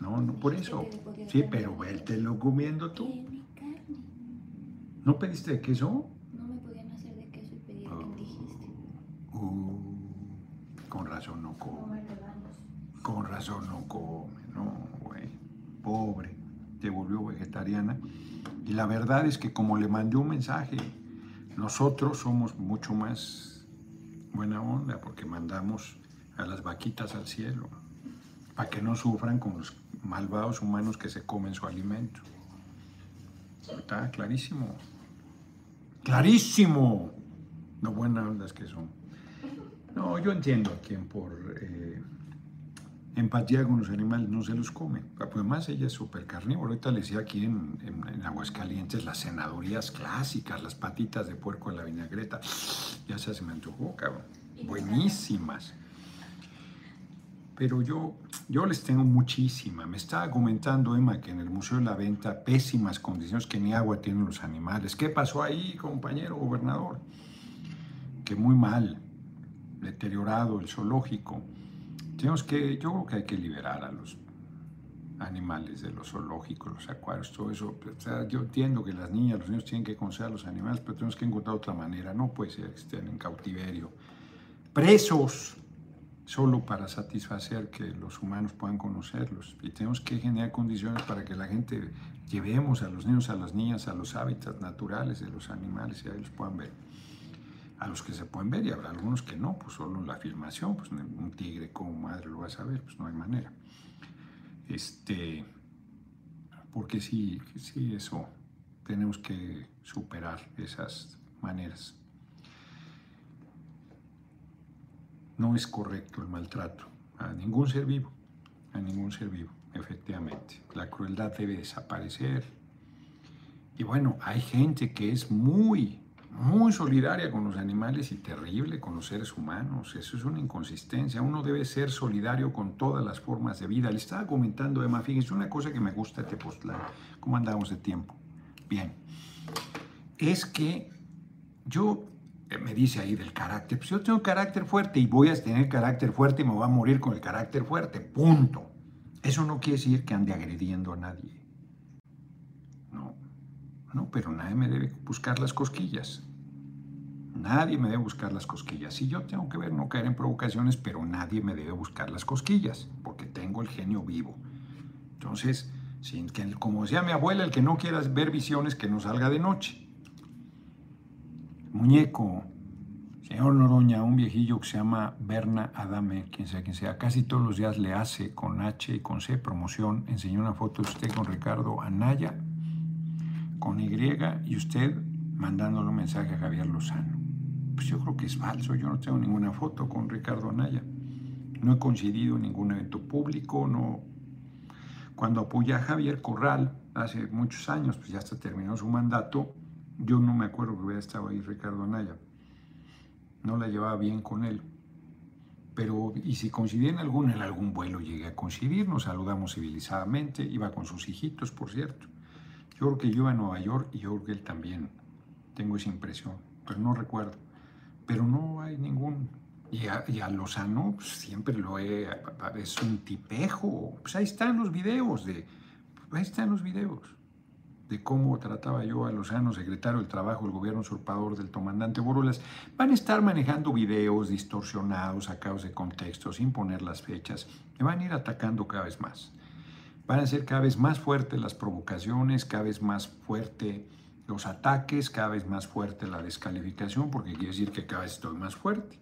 No, no por eso. Sí, pero lo comiendo tú. ¿No pediste de queso? No me podían hacer de queso y pedí oh. que dijiste. Uh, con razón no come. Con razón no come, no, güey. Pobre. Te volvió vegetariana. Y la verdad es que como le mandé un mensaje, nosotros somos mucho más buena onda porque mandamos a las vaquitas al cielo para que no sufran con los malvados humanos que se comen su alimento. Está clarísimo. Clarísimo. No buenas ondas que son. No, yo entiendo a quien por eh, empatía con los animales no se los come. Además, ella es súper carnívora. Ahorita le decía aquí en, en, Aguascalientes las senadurías clásicas, las patitas de puerco en la vinagreta. Ya se me antojó, cabrón. Buenísimas pero yo, yo les tengo muchísima. Me estaba comentando Emma que en el Museo de la Venta, pésimas condiciones, que ni agua tienen los animales. ¿Qué pasó ahí, compañero gobernador? Que muy mal, deteriorado el zoológico. Tenemos que, yo creo que hay que liberar a los animales de los zoológicos, los acuarios, todo eso. yo entiendo que las niñas, los niños tienen que conocer a los animales, pero tenemos que encontrar otra manera. No puede ser que estén en cautiverio. Presos, solo para satisfacer que los humanos puedan conocerlos. Y tenemos que generar condiciones para que la gente llevemos a los niños, a las niñas, a los hábitats naturales de los animales y ahí los puedan ver. A los que se pueden ver y habrá algunos que no, pues solo la filmación, pues un tigre como madre lo vas a ver, pues no hay manera. Este, porque sí, sí, eso, tenemos que superar esas maneras. No es correcto el maltrato a ningún ser vivo, a ningún ser vivo, efectivamente. La crueldad debe desaparecer. Y bueno, hay gente que es muy, muy solidaria con los animales y terrible con los seres humanos. Eso es una inconsistencia. Uno debe ser solidario con todas las formas de vida. Le estaba comentando, Emma, fíjense, una cosa que me gusta de Tepoztlán. ¿Cómo andamos de tiempo? Bien. Es que yo me dice ahí del carácter. Pues yo tengo carácter fuerte y voy a tener carácter fuerte y me voy a morir con el carácter fuerte. Punto. Eso no quiere decir que ande agrediendo a nadie. No, no, pero nadie me debe buscar las cosquillas. Nadie me debe buscar las cosquillas. Sí, yo tengo que ver, no caer en provocaciones, pero nadie me debe buscar las cosquillas, porque tengo el genio vivo. Entonces, sin que, como decía mi abuela, el que no quiera ver visiones, que no salga de noche muñeco, señor Noroña, un viejillo que se llama Berna Adame, quien sea quien sea, casi todos los días le hace con H y con C promoción. Enseñó una foto de usted con Ricardo Anaya, con Y, y usted mandándole un mensaje a Javier Lozano. Pues yo creo que es falso, yo no tengo ninguna foto con Ricardo Anaya. No he coincidido en ningún evento público, no. Cuando apoyé a Javier Corral hace muchos años, pues ya hasta terminó su mandato, yo no me acuerdo que hubiera estado ahí Ricardo Anaya. No la llevaba bien con él. Pero, y si coincidí en algún, en algún vuelo llegué a coincidir, nos saludamos civilizadamente, iba con sus hijitos, por cierto. Yo creo que yo iba a Nueva York y yo creo que él también. Tengo esa impresión, pero no recuerdo. Pero no hay ningún... Y a, Lozano pues, siempre lo he... Es un tipejo. Pues ahí están los videos de... Ahí están los videos de cómo trataba yo a Lozano, secretario del Trabajo del gobierno usurpador del comandante Borolas, van a estar manejando videos distorsionados, sacados de contexto, sin poner las fechas, y van a ir atacando cada vez más. Van a ser cada vez más fuertes las provocaciones, cada vez más fuerte los ataques, cada vez más fuerte la descalificación, porque quiere decir que cada vez estoy más fuerte.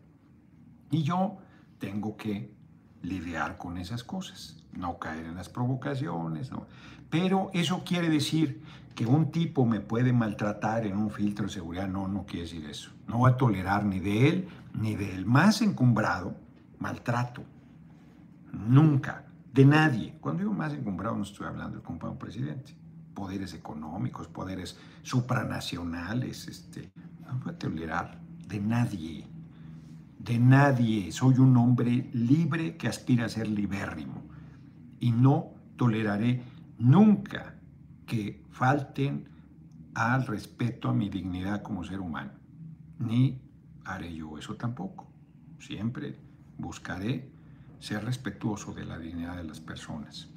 Y yo tengo que lidiar con esas cosas, no caer en las provocaciones, ¿no? Pero eso quiere decir que un tipo me puede maltratar en un filtro de seguridad. No, no quiere decir eso. No voy a tolerar ni de él ni del más encumbrado maltrato. Nunca. De nadie. Cuando digo más encumbrado no estoy hablando del compañero presidente. Poderes económicos, poderes supranacionales. Este, no voy a tolerar de nadie. De nadie. Soy un hombre libre que aspira a ser libérrimo. Y no toleraré nunca que falten al respeto a mi dignidad como ser humano. Ni haré yo eso tampoco. Siempre buscaré ser respetuoso de la dignidad de las personas.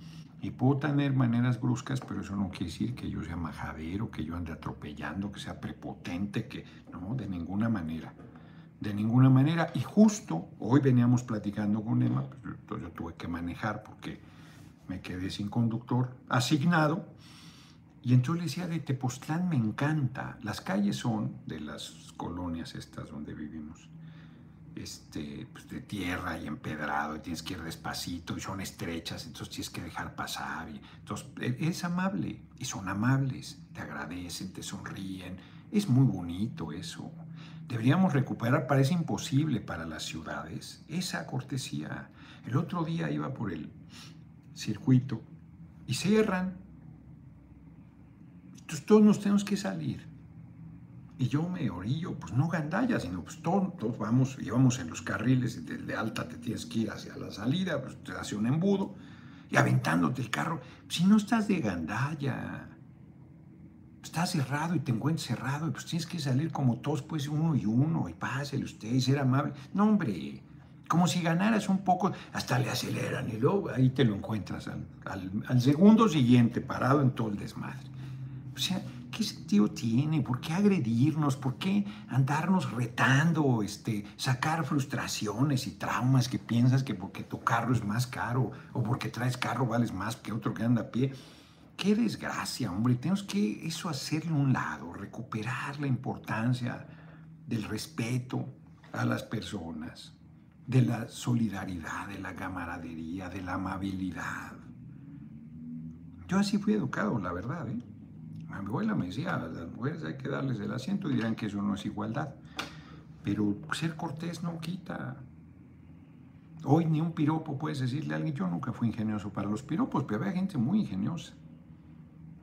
Y puedo tener maneras bruscas, pero eso no quiere decir que yo sea majadero, que yo ande atropellando, que sea prepotente, que no, de ninguna manera. De ninguna manera. Y justo hoy veníamos platicando con Emma, pues, yo tuve que manejar porque me quedé sin conductor asignado. Y entonces le decía, de Tepoztlán me encanta. Las calles son de las colonias estas donde vivimos. Este, pues de tierra y empedrado, y tienes que ir despacito, y son estrechas, entonces tienes que dejar pasar. Entonces, e, es amable, y son amables, te agradecen, te sonríen. Es muy bonito eso. Deberíamos recuperar, parece imposible para las ciudades, esa cortesía. El otro día iba por el circuito y cierran. Entonces todos nos tenemos que salir. Y yo me orillo, pues no gandalla, sino pues todos vamos, llevamos en los carriles de, de, alta, te tienes que ir hacia la salida, pues te hace un embudo y aventándote el carro. Si no estás de gandalla, estás cerrado y te encuentras cerrado, y pues tienes que salir como todos, pues uno y uno, y pásele usted y ser amable. No, hombre, como si ganaras un poco, hasta le aceleran y luego ahí te lo encuentras al, segundo siguiente parado en todo el desmadre. O sea, ¿qué sentido tiene? ¿Por qué agredirnos? ¿Por qué andarnos retando, este, sacar frustraciones y traumas que piensas que porque tu carro es más caro o porque traes carro vales más que otro que anda a pie? Qué desgracia, hombre. Tenemos que eso hacerlo a un lado, recuperar la importancia del respeto a las personas de la solidaridad, de la camaradería, de la amabilidad. Yo así fui educado, la verdad. ¿eh? Abuela me decía, a las mujeres hay que darles el asiento y dirán que eso no es igualdad. Pero ser cortés no quita. Hoy ni un piropo puedes decirle a alguien, yo nunca fui ingenioso para los piropos, pero había gente muy ingeniosa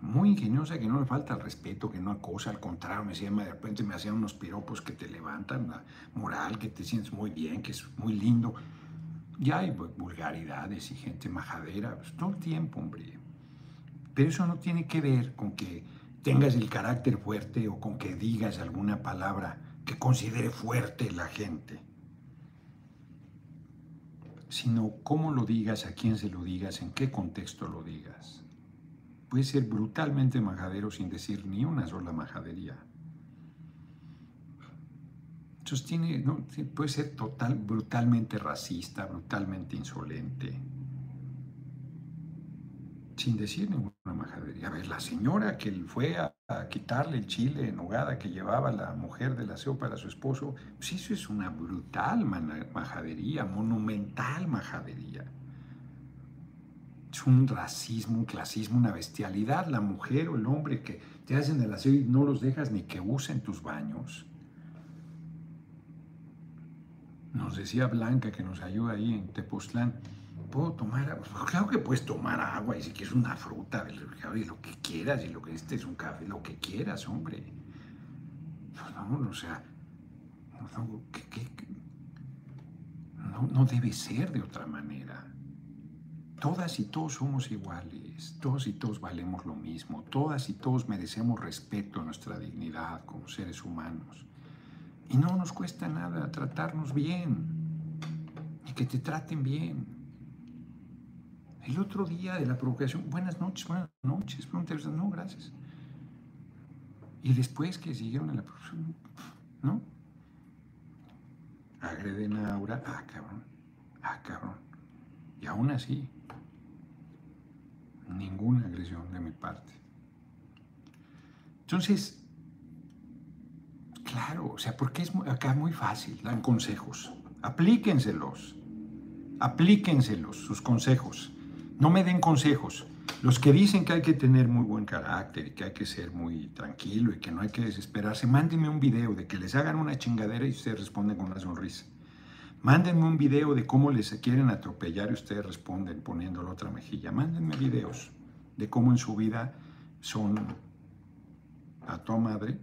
muy ingeniosa, que no le falta el respeto, que no acosa, al contrario, me decía, de repente me hacían unos piropos que te levantan la moral, que te sientes muy bien, que es muy lindo. Ya hay vulgaridades y gente majadera, pues, todo el tiempo, hombre. Pero eso no tiene que ver con que tengas el carácter fuerte o con que digas alguna palabra que considere fuerte la gente, sino cómo lo digas, a quién se lo digas, en qué contexto lo digas puede ser brutalmente majadero sin decir ni una sola majadería. Entonces tiene, puede ser total, brutalmente racista, brutalmente insolente, sin decir ninguna majadería. A ver, la señora que fue a, quitarle el chile en hogada que llevaba la mujer del aseo para su esposo, pues eso es una brutal majadería, monumental majadería. Es un racismo, un clasismo, una bestialidad. La mujer o el hombre que te hacen el aseo y no los dejas ni que usen tus baños. Nos decía Blanca que nos ayuda ahí en Tepoztlán. ¿Puedo tomar agua? Pues claro que puedes tomar agua y si quieres una fruta, lo que quieras, y lo que este es un café, lo que quieras, hombre. No, o sea, no, no debe ser de otra manera. Todas y todos somos iguales, todos y todos valemos lo mismo, todas y todos merecemos respeto a nuestra dignidad como seres humanos. Y no nos cuesta nada tratarnos bien y que te traten bien. El otro día de la provocación, buenas noches, buenas noches, no, gracias. Y después que siguieron en la provocación, ¿no? Agreden a Aura, ah, cabrón, ah, cabrón. Y aún así, ninguna agresión de mi parte. Entonces, claro, o sea, porque es acá muy fácil, dan consejos, aplíquenselos, aplíquenselos, sus consejos. No me den consejos. Los que dicen que hay que tener muy buen carácter y que hay que ser muy tranquilo y que no hay que desesperarse, mándenme un video de que les hagan una chingadera y ustedes responden con una sonrisa. Mándenme un video de cómo les quieren atropellar y ustedes responden poniendo la otra mejilla. Mándenme videos de cómo en su vida son a tu madre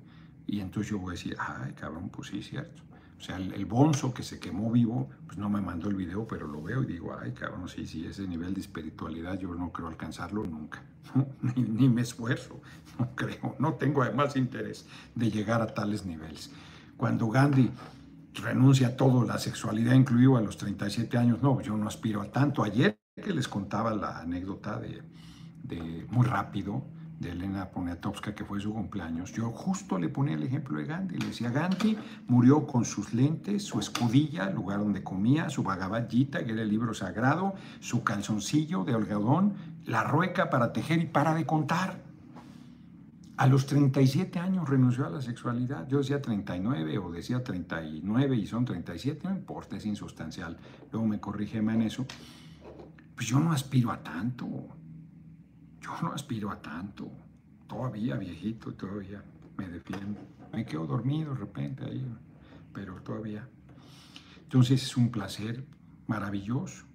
y entonces yo voy a decir, ay cabrón, pues sí, cierto. O sea, el, bonzo que se quemó vivo, pues no me mandó el video, pero lo veo y digo, ay cabrón, sí, sí, ese nivel de espiritualidad yo no creo alcanzarlo nunca. ni, ni me esfuerzo, no creo, no tengo además interés de llegar a tales niveles. Cuando Gandhi renuncia a todo, la sexualidad incluido a los 37 años. No, yo no aspiro a tanto. Ayer que les contaba la anécdota de, muy rápido de Elena Poniatowska, que fue su cumpleaños, yo justo le ponía el ejemplo de Gandhi. Le decía, Gandhi murió con sus lentes, su escudilla, el lugar donde comía, su Bhagavad Gita, que era el libro sagrado, su calzoncillo de algodón, la rueca para tejer y para de contar. A los 37 años renunció a la sexualidad. Yo decía 39 o decía 39 y son 37, no importa, es insustancial. Luego me corrige en eso. Pues yo no aspiro a tanto. Yo no aspiro a tanto. Todavía viejito, todavía me defiendo. Me quedo dormido de repente ahí, pero todavía. Entonces es un placer maravilloso.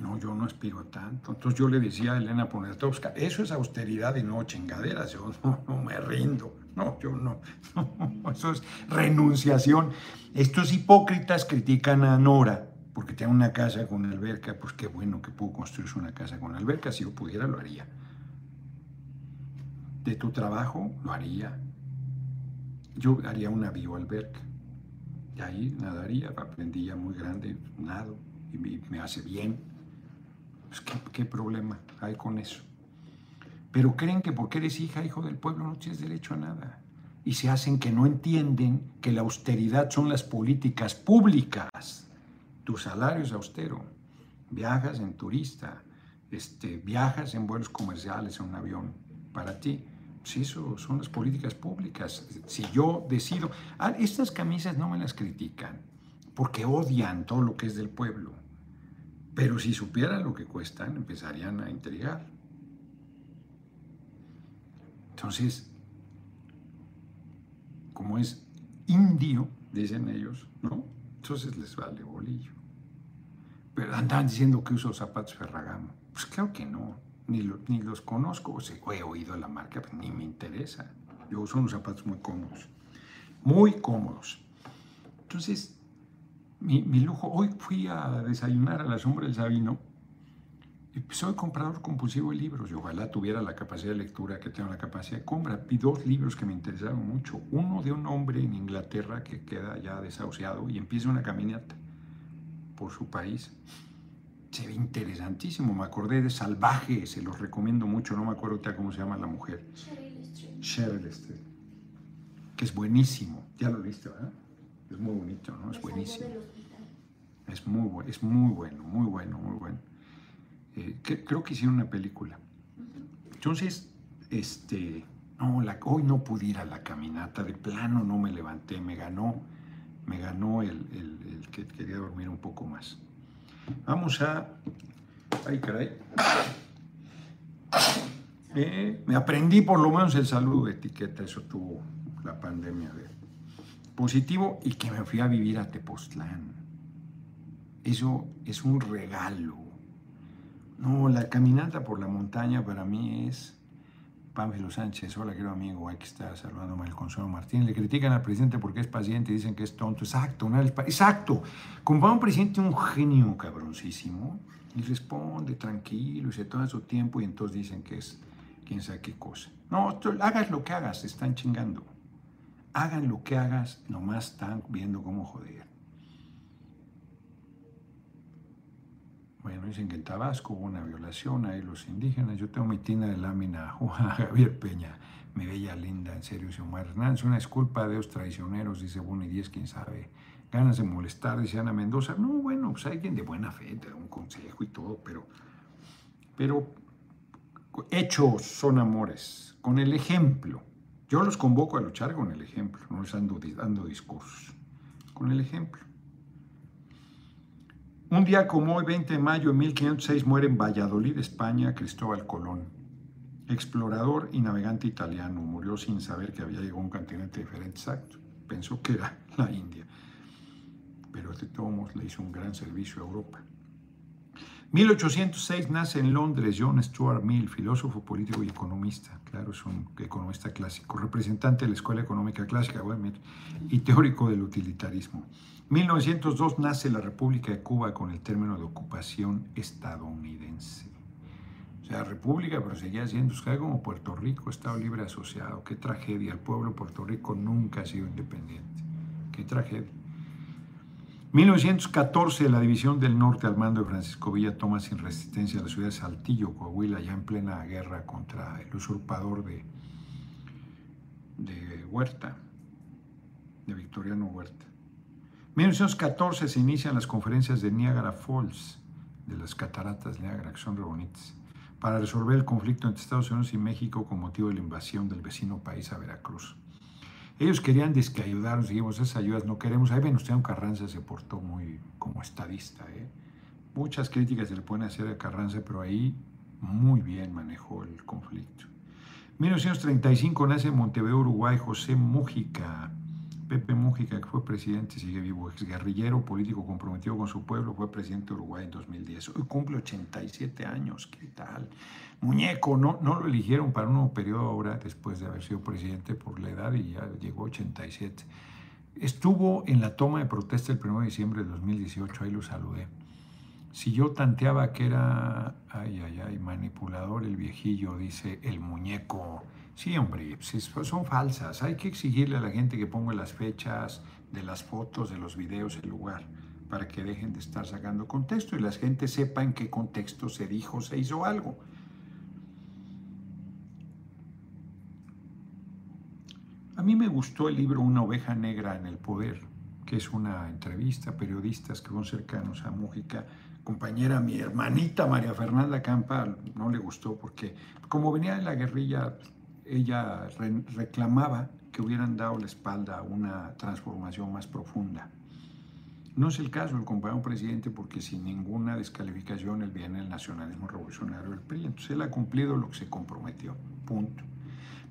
No, yo no aspiro a tanto. Entonces yo le decía a Elena Poniatowska, eso es austeridad y no chingaderas. Yo no, me rindo. No, yo no, Eso es renunciación. Estos hipócritas critican a Nora porque tiene una casa con alberca. Pues qué bueno que pudo construirse una casa con alberca. Si yo pudiera, lo haría. De tu trabajo, lo haría. Yo haría una bioalberca. Y ahí nadaría, aprendí ya muy grande, nado, y me hace bien pues, ¿qué, problema hay con eso? Pero creen que porque eres hija, hijo del pueblo, no tienes derecho a nada. Y se hacen que no entienden que la austeridad son las políticas públicas. Tu salario es austero. Viajas en turista, este, viajas en vuelos comerciales en un avión. Para ti, pues eso son las políticas públicas. Si yo decido, ah, estas camisas no me las critican porque odian todo lo que es del pueblo. Pero si supieran lo que cuestan, empezarían a intrigar. Entonces, como es indio, dicen ellos, ¿no? Entonces les vale bolillo. Pero andan diciendo que uso zapatos Ferragamo. Pues claro que no, ni, ni los conozco, o, sea, he oído la marca, pero ni me interesa. Yo uso unos zapatos muy cómodos, muy cómodos. Entonces, mi, lujo. Hoy fui a desayunar a la sombra del Sabino y soy comprador compulsivo de libros y ojalá tuviera la capacidad de lectura que tengo la capacidad de compra. Vi dos libros que me interesaron mucho. Uno de un hombre en Inglaterra que queda ya desahuciado y empieza una caminata por su país. Se ve interesantísimo. Me acordé de Salvaje, se los recomiendo mucho. No me acuerdo cómo se llama la mujer. Cheryl Street. Que es buenísimo. Ya lo viste, ¿verdad? Es muy bonito, ¿no? Es buenísimo. Es muy, es muy bueno, muy bueno, muy bueno. Eh, creo que hicieron una película. Entonces, este, no, la, hoy no pude ir a la caminata, de plano no me levanté, me ganó, me ganó el, el que quería dormir un poco más. Vamos a, ay caray, eh, me aprendí por lo menos el saludo de etiqueta, eso tuvo la pandemia de positivo y que me fui a vivir a Tepoztlán. Eso es un regalo. No, la caminata por la montaña para mí es Pánfilo Sánchez, hola querido amigo, aquí está saludándome el Consuelo Martín. Le critican al presidente porque es paciente dicen que es tonto. Exacto, no exacto. Como un presidente un genio cabroncísimo y responde tranquilo y se toma su tiempo y entonces dicen que es quién sabe qué cosa. No, hagas lo que hagas, están chingando. Hagan lo que hagas, nomás están viendo cómo joder. Bueno, dicen que en Tabasco hubo una violación, ahí los indígenas. Yo tengo mi tina de lámina, Juan Javier Peña, mi bella linda, en serio, Omar Hernández. Una disculpa de los traicioneros, dice Bueno y Diez, quién sabe. Ganas de molestar, dice Ana Mendoza. No, bueno, pues alguien de buena fe te da un consejo y todo, pero, pero hechos son amores, con el ejemplo. Yo los convoco a luchar con el ejemplo, no les ando dando discursos, con el ejemplo. Un día como hoy, 20 de mayo de 1506, muere en Valladolid, España, Cristóbal Colón, explorador y navegante italiano. Murió sin saber que había llegado a un continente diferente, exacto. Pensó que era la India. Pero de todos le hizo un gran servicio a Europa. 1806 nace en Londres John Stuart Mill, filósofo, político y economista. Claro, es un economista clásico, representante de la Escuela Económica Clásica y teórico del utilitarismo. 1902 nace la República de Cuba con el término de ocupación estadounidense. O sea, república, pero seguía siendo usted como Puerto Rico, Estado Libre Asociado. Qué tragedia. El pueblo de Puerto Rico nunca ha sido independiente. Qué tragedia. 1914, la División del Norte al mando de Francisco Villa toma sin resistencia la ciudad de Saltillo, Coahuila, ya en plena guerra contra el usurpador de, de Huerta, de Victoriano Huerta. 1914 se inician las conferencias de Niagara Falls, de las cataratas Niagara, que son re bonitas, para resolver el conflicto entre Estados Unidos y México con motivo de la invasión del vecino país a Veracruz. Ellos querían que ayudarnos, dijimos, esas ayudas no queremos. Ahí Venustiano Carranza se portó muy como estadista. ¿eh? Muchas críticas se le pueden hacer a Carranza, pero ahí muy bien manejó el conflicto. 1935 nace en Montevideo, Uruguay, José Mújica, Pepe Mújica, que fue presidente, sigue vivo, ex guerrillero político comprometido con su pueblo, fue presidente de Uruguay en 2010. Hoy cumple 87 años, ¿qué tal? Muñeco, no, no lo eligieron para un nuevo periodo ahora, después de haber sido presidente por la edad y ya llegó a 87. Estuvo en la toma de protesta el 1 de diciembre de 2018, ahí lo saludé. Si yo tanteaba que era, ay, ay, ay, manipulador el viejillo, dice el muñeco, Sí, hombre, son falsas. Hay que exigirle a la gente que ponga las fechas de las fotos, de los videos, el lugar, para que dejen de estar sacando contexto y la gente sepa en qué contexto se dijo, se hizo algo. A mí me gustó el libro Una oveja negra en el poder, que es una entrevista a periodistas que son cercanos a Mújica. Compañera, mi hermanita María Fernanda Campa no le gustó porque como venía de la guerrilla, ella reclamaba que hubieran dado la espalda a una transformación más profunda. No es el caso del compañero presidente porque sin ninguna descalificación él viene el nacionalismo revolucionario del PRI. Entonces él ha cumplido lo que se comprometió. Punto.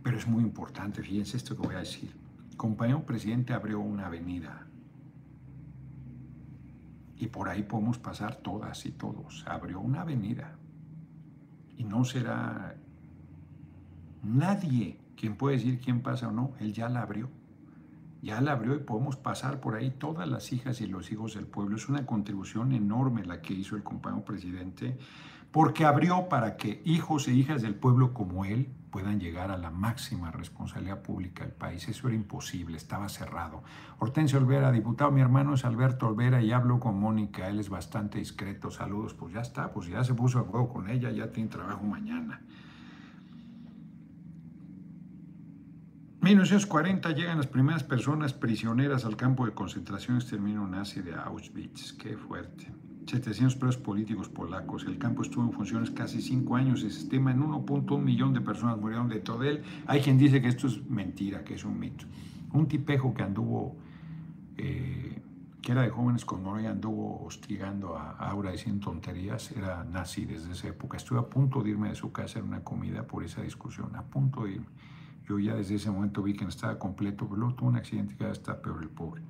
Pero es muy importante, fíjense esto que voy a decir. El compañero presidente abrió una avenida y por ahí podemos pasar todas y todos. Abrió una avenida y no será Nadie quien puede decir quién pasa o no, él ya la abrió. Ya la abrió y podemos pasar por ahí todas las hijas y los hijos del pueblo. Es una contribución enorme la que hizo el compañero presidente, porque abrió para que hijos e hijas del pueblo como él puedan llegar a la máxima responsabilidad pública del país. Eso era imposible, estaba cerrado. Hortensio Olvera, diputado, mi hermano es Alberto Olvera y hablo con Mónica, él es bastante discreto, saludos, pues ya está, pues ya se puso a juego con ella, ya tiene trabajo mañana. 1940 llegan las primeras personas prisioneras al campo de concentración exterminio nazi de Auschwitz. Qué fuerte. 700 presos políticos polacos. El campo estuvo en funciones casi cinco años. Se estima en 1.1 millón de personas murieron de todo él. Hay quien dice que esto es mentira, que es un mito. Un tipejo que anduvo, eh, que era de jóvenes con Noroya, anduvo hostigando a Aura diciendo tonterías. Era nazi desde esa época. Estuve a punto de irme de su casa en una comida por esa discusión. A punto de irme. Yo ya desde ese momento vi que no estaba completo, pero luego tuvo un accidente y cada está peor el pobre.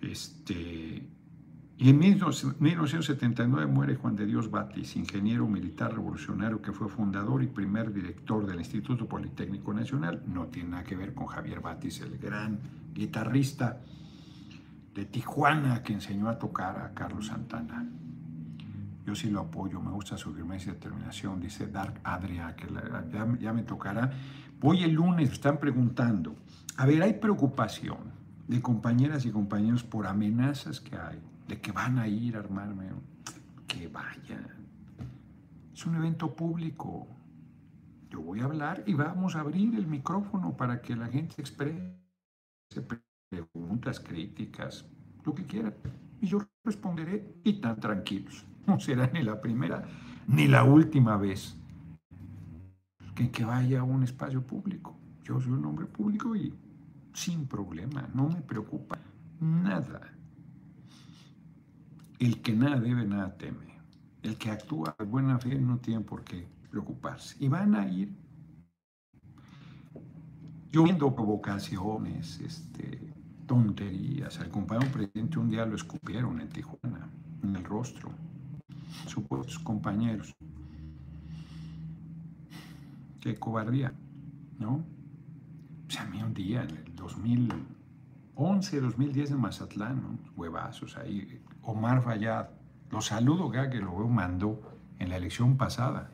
Este, Y en 1979 muere Juan de Dios Batis, ingeniero militar revolucionario que fue fundador y primer director del Instituto Politécnico Nacional. No tiene nada que ver con Javier Batis, el gran guitarrista de Tijuana que enseñó a tocar a Carlos Santana. Yo sí lo apoyo, me gusta su firmeza y determinación, dice Dark Adria, que ya, ya me tocará. Voy el lunes, están preguntando. A ver, hay preocupación de compañeras y compañeros por amenazas que hay de que van a ir a armarme, que vayan. Es un evento público. Yo voy a hablar y vamos a abrir el micrófono para que la gente exprese preguntas, críticas, lo que quiera. Y yo responderé y tan tranquilos. No será ni la primera ni la última vez que, que vaya a un espacio público. Yo soy un hombre público y sin problema, no me preocupa nada. El que nada debe, nada teme. El que actúa de buena fe no tiene por qué preocuparse. Y van a ir yo viendo provocaciones, este, tonterías. Al compañero presidente un día lo escupieron en Tijuana, en el rostro. Supuestos compañeros. Qué cobardía, ¿no? Sea, a mí un día, en el 2011, 2010 en Mazatlán, ¿no? huevazos ahí, Omar Fayad, lo saludo que lo veo, mandó en la elección pasada,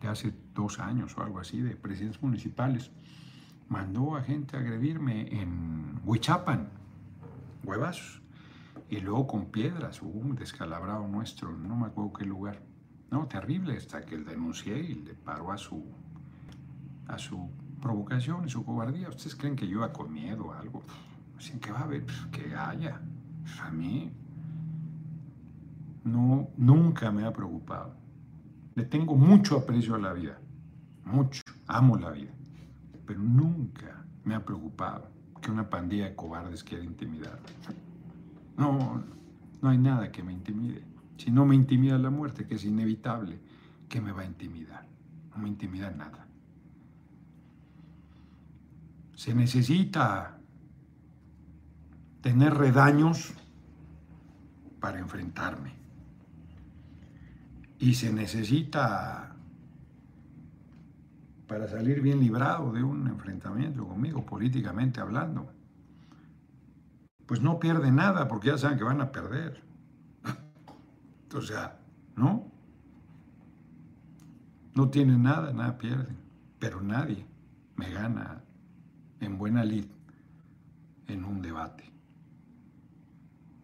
de hace dos años o algo así, de presidentes municipales, mandó a gente a agredirme en Huichapan, huevazos, y luego con piedras, hubo un descalabrado nuestro, no me acuerdo qué lugar. No, terrible, hasta que él denuncié y le paró a su, a su provocación y su cobardía. ¿Ustedes creen que yo iba con miedo o algo? Dicen que va a haber, pues, que haya. Pues, a mí, no, nunca me ha preocupado. Le tengo mucho aprecio a la vida, mucho, amo la vida, pero nunca me ha preocupado que una pandilla de cobardes quiera intimidar. No, no hay nada que me intimide. Si no me intimida la muerte, que es inevitable, ¿qué me va a intimidar? No me intimida nada. Se necesita tener redaños para enfrentarme y se necesita para salir bien librado de un enfrentamiento conmigo, políticamente hablando, pues no pierde nada porque ya saben que van a perder. O sea, ¿no? No tienen nada, nada pierden, pero nadie me gana en buena lid en un debate.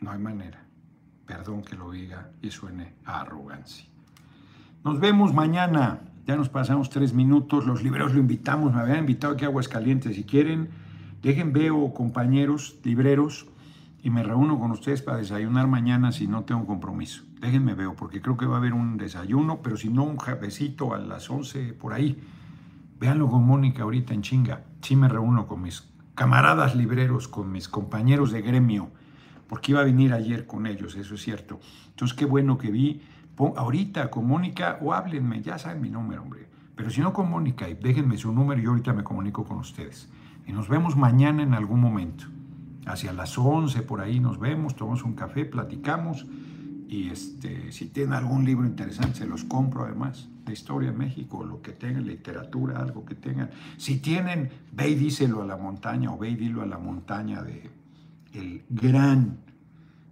No hay manera. Perdón que lo diga y suene a arrogancia. Nos vemos mañana. Ya nos pasamos tres minutos. Los libreros lo invitamos. Me habían invitado aquí a Aguascalientes. Si quieren, dejen veo, compañeros libreros, y me reúno con ustedes para desayunar mañana si no tengo compromiso. Déjenme veo, porque creo que va a haber un desayuno, pero si no, un jefecito a las 11 por ahí. Véanlo con Mónica ahorita en chinga. Sí me reúno con mis camaradas libreros, con mis compañeros de gremio, porque iba a venir ayer con ellos, eso es cierto. Entonces, qué bueno que vi ahorita con Mónica o háblenme, ya saben mi número, hombre. Pero si no con Mónica, déjenme su número y ahorita me comunico con ustedes. Y nos vemos mañana en algún momento. Hacia las 11 por ahí nos vemos, tomamos un café, platicamos. Y este, si tienen algún libro interesante, se los compro además, de historia de México, lo que tengan, literatura, algo que tengan. Si tienen, ve y díselo a la montaña o ve y dilo a la montaña de el gran,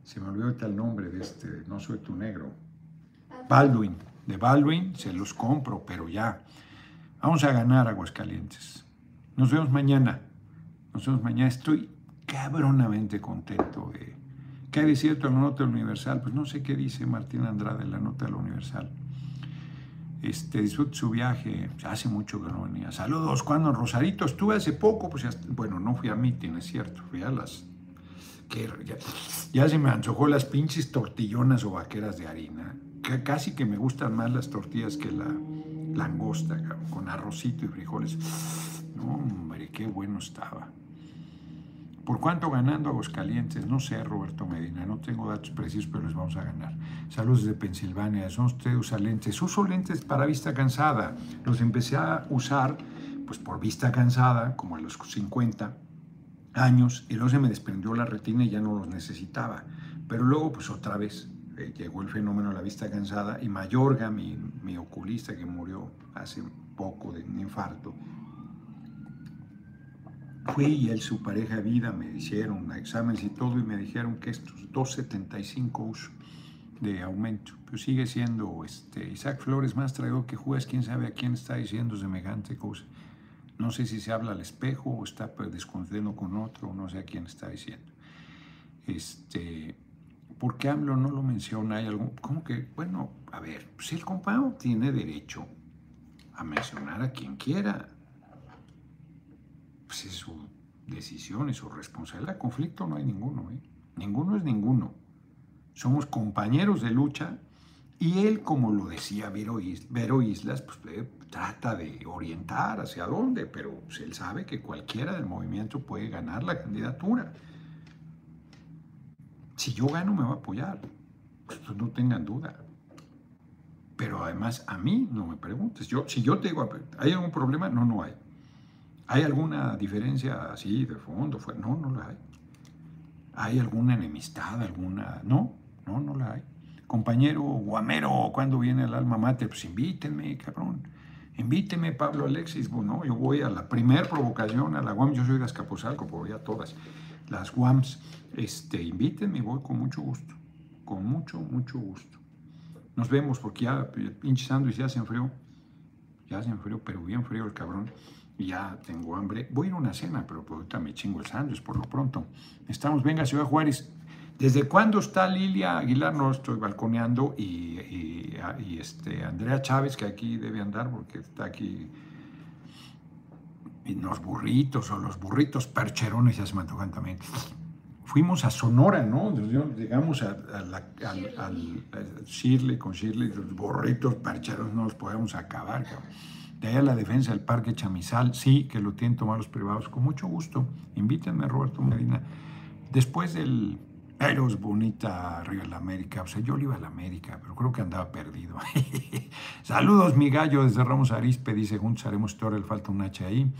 se me olvidó ahorita el nombre de este, no soy tu negro, Baldwin, de Baldwin, se los compro, pero ya. Vamos a ganar Aguascalientes. Nos vemos mañana. Nos vemos mañana. Estoy cabronamente contento de... ¿Qué de cierto en la nota Universal? Pues no sé qué dice Martín Andrade en la nota de la Universal. Este, disfrute su viaje. Hace mucho que no venía. Saludos, cuando Rosarito estuve hace poco, pues bueno, no fui a mitin, es cierto, fui a las que ya, ya, se me antojó las pinches tortillonas o vaqueras de harina casi que me gustan más las tortillas que la langosta, con arrocito y frijoles. No, hombre, qué bueno estaba. ¿Por cuánto ganando Aguascalientes? No sé, Roberto Medina, no tengo datos precisos, pero les vamos a ganar. Saludos desde Pensilvania. ¿Son ustedes usa lentes? Uso lentes para vista cansada. Los empecé a usar pues por vista cansada, como a los 50 años, y luego se me desprendió la retina y ya no los necesitaba Pero luego, pues otra vez, eh, llegó el fenómeno de la vista cansada y Mayorga, mi, mi oculista que murió hace poco de un infarto, fui y él, su pareja vida, me hicieron exámenes y todo y me dijeron que estos 2.75 de aumento, pero sigue siendo este, Isaac Flores más traidor que juez, quién sabe a quién está diciendo semejante cosa. No sé si se habla al espejo o está pues, con otro, no sé a quién está diciendo. Este, ¿Por qué AMLO no lo menciona? ¿Hay algún, ¿Cómo que? Bueno, a ver, si el compadre tiene derecho a mencionar a quien quiera. Pues es su decisión, es su responsabilidad. Conflicto no hay ninguno, ¿eh? Ninguno es ninguno. Somos compañeros de lucha y él, como lo decía Vero, Islas, pues eh, trata de orientar hacia dónde, pero pues, él sabe que cualquiera del movimiento puede ganar la candidatura. Si yo gano, me va a apoyar. Pues, no tengan duda. Pero además, a mí no me preguntes. Yo, si yo te digo, ¿hay algún problema? No, no hay. ¿Hay alguna diferencia así de fondo? No, no la hay. ¿Hay alguna enemistad? ¿Alguna? No, no, no la hay. Compañero guamero, ¿cuándo viene el alma mater? Pues invítenme, cabrón. Invíteme, Pablo Alexis. Bueno, yo voy a la primer provocación, a la UAM. Yo soy de Azcapotzalco, voy a todas las UAMs. Este, invítenme, voy con mucho gusto. Con mucho, mucho gusto. Nos vemos porque ya pinche sándwich ya se enfrió. Ya se enfrió, pero bien frío el cabrón. Ya tengo hambre. Voy a ir a una cena, pero pues ahorita me chingo el sándwich por lo pronto. Estamos, venga, Ciudad Juárez. ¿Desde cuándo está Lilia Aguilar? No estoy balconeando. Y, y, este, Andrea Chávez, que aquí debe andar porque está aquí. Y los burritos o los burritos percherones ya se me antojan también fuimos a Sonora, ¿no? Llegamos a, al, Shirley, con Shirley, los borritos parcharos no los podemos acabar. De ahí a la defensa del Parque Chamizal, sí, que lo tienen tomar los privados, con mucho gusto. Invítenme, Roberto Medina. Después del Eros Bonita Río de la América, o sea, yo le iba a la América, pero creo que andaba perdido. Saludos, mi gallo, desde Ramos Arispe, dice, juntos haremos historia, le falta un H ahí.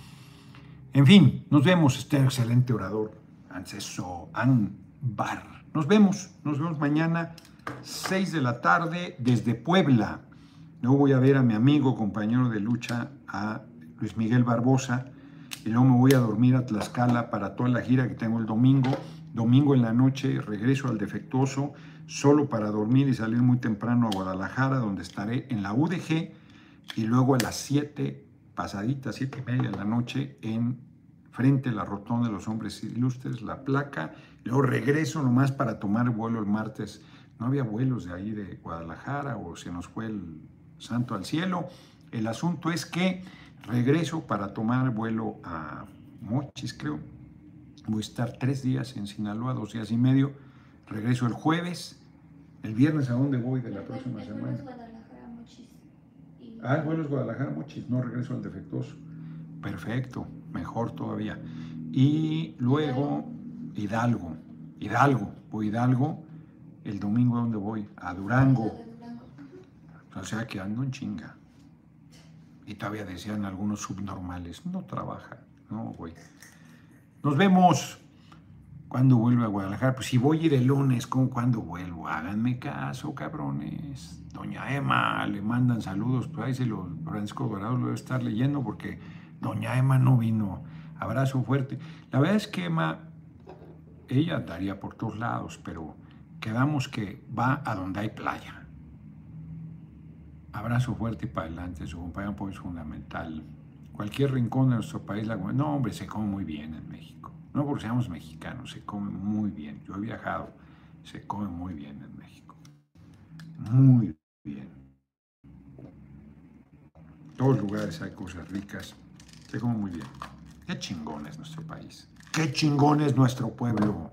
En fin, nos vemos, este excelente orador Anceso Anbar. Nos vemos, nos vemos mañana, 6 de la tarde, desde Puebla. Luego voy a ver a mi amigo, compañero de lucha, a Luis Miguel Barbosa, y luego me voy a dormir a Tlaxcala para toda la gira que tengo el domingo. Domingo en la noche regreso al defectuoso, solo para dormir y salir muy temprano a Guadalajara, donde estaré en la UDG, y luego a las 7, pasaditas, 7 y media de la noche, en frente a la rotonda de los hombres ilustres, la placa, luego regreso nomás para tomar vuelo el martes. No había vuelos de ahí de Guadalajara o se nos fue el santo al cielo. El asunto es que regreso para tomar vuelo a Mochis, creo. Voy a estar tres días en Sinaloa, dos días y medio. Regreso el jueves. El viernes, ¿a dónde voy de la próxima semana? Ah, el vuelo es Guadalajara, Mochis. No regreso al defectuoso. Perfecto mejor todavía. Y luego Hidalgo, Hidalgo, voy Hidalgo, el domingo donde voy, a Durango. O sea que ando en chinga. Y todavía decían algunos subnormales, no trabaja, no, güey. Nos vemos. cuando vuelvo a Guadalajara? Pues si voy a ir el lunes, ¿con cuándo vuelvo? Háganme caso, cabrones. Doña Emma, le mandan saludos, pues ahí se los Francisco Dorado lo debe estar leyendo porque Doña Emma no vino. Abrazo fuerte. La verdad es que Emma, ella andaría por todos lados, pero quedamos que va a donde hay playa. Abrazo fuerte para adelante. Su compañero es fundamental. Cualquier rincón de nuestro país, la no, hombre, se come muy bien en México. No porque seamos mexicanos, se come muy bien. Yo he viajado, se come muy bien en México. Muy bien. En todos lugares hay cosas ricas. Se come muy bien. Qué chingón es nuestro país. Qué chingón es nuestro pueblo.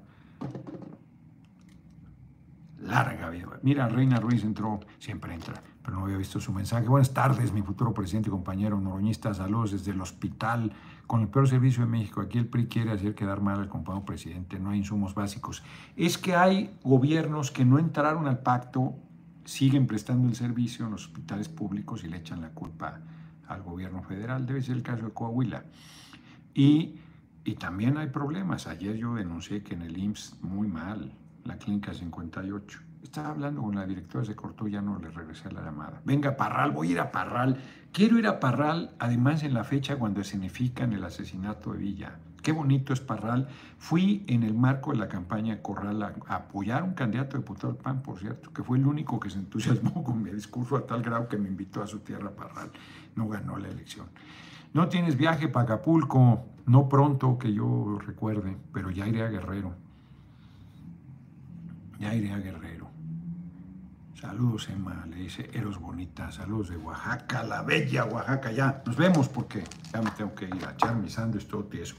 Larga vida. Mira, Reina Ruiz entró, siempre entra, pero no había visto su mensaje. Buenas tardes, mi futuro presidente y compañero noroñista. Saludos desde el hospital con el peor servicio de México. Aquí el PRI quiere hacer quedar mal al compañero presidente. No hay insumos básicos. Es que hay gobiernos que no entraron al pacto, siguen prestando el servicio en los hospitales públicos y le echan la culpa al gobierno federal. Debe ser el caso de Coahuila. Y, y también hay problemas. Ayer yo denuncié que en el IMSS muy mal. la clínica 58. Estaba hablando con la directora, se cortó, ya no le regresé la llamada. Venga, Parral, voy a ir a Parral. Quiero ir a Parral, además en la fecha cuando significan el asesinato de Villa. Qué bonito es Parral. Fui en el marco de la campaña Corral a, apoyar a un candidato diputado del PAN, por cierto, que fue el único que se entusiasmó con mi discurso a tal grado que me invitó a su tierra Parral. No ganó la elección. No tienes viaje para Acapulco, no pronto que yo recuerde, pero ya iré a Guerrero. Ya iré a Guerrero. Saludos, Emma, le dice Eros Bonita. Saludos de Oaxaca, la bella Oaxaca. Ya, nos vemos porque ya me tengo que ir a echar mi sándwich todo tieso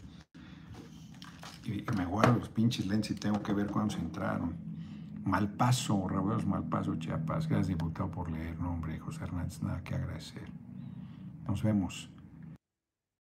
y, me guardo los pinches lentes y tengo que ver cuándo se entraron. Malpaso, Raúl Malpaso, Chiapas. Gracias, diputado, por leer. Nombre, José Hernández, nada que agradecer. Nos vemos.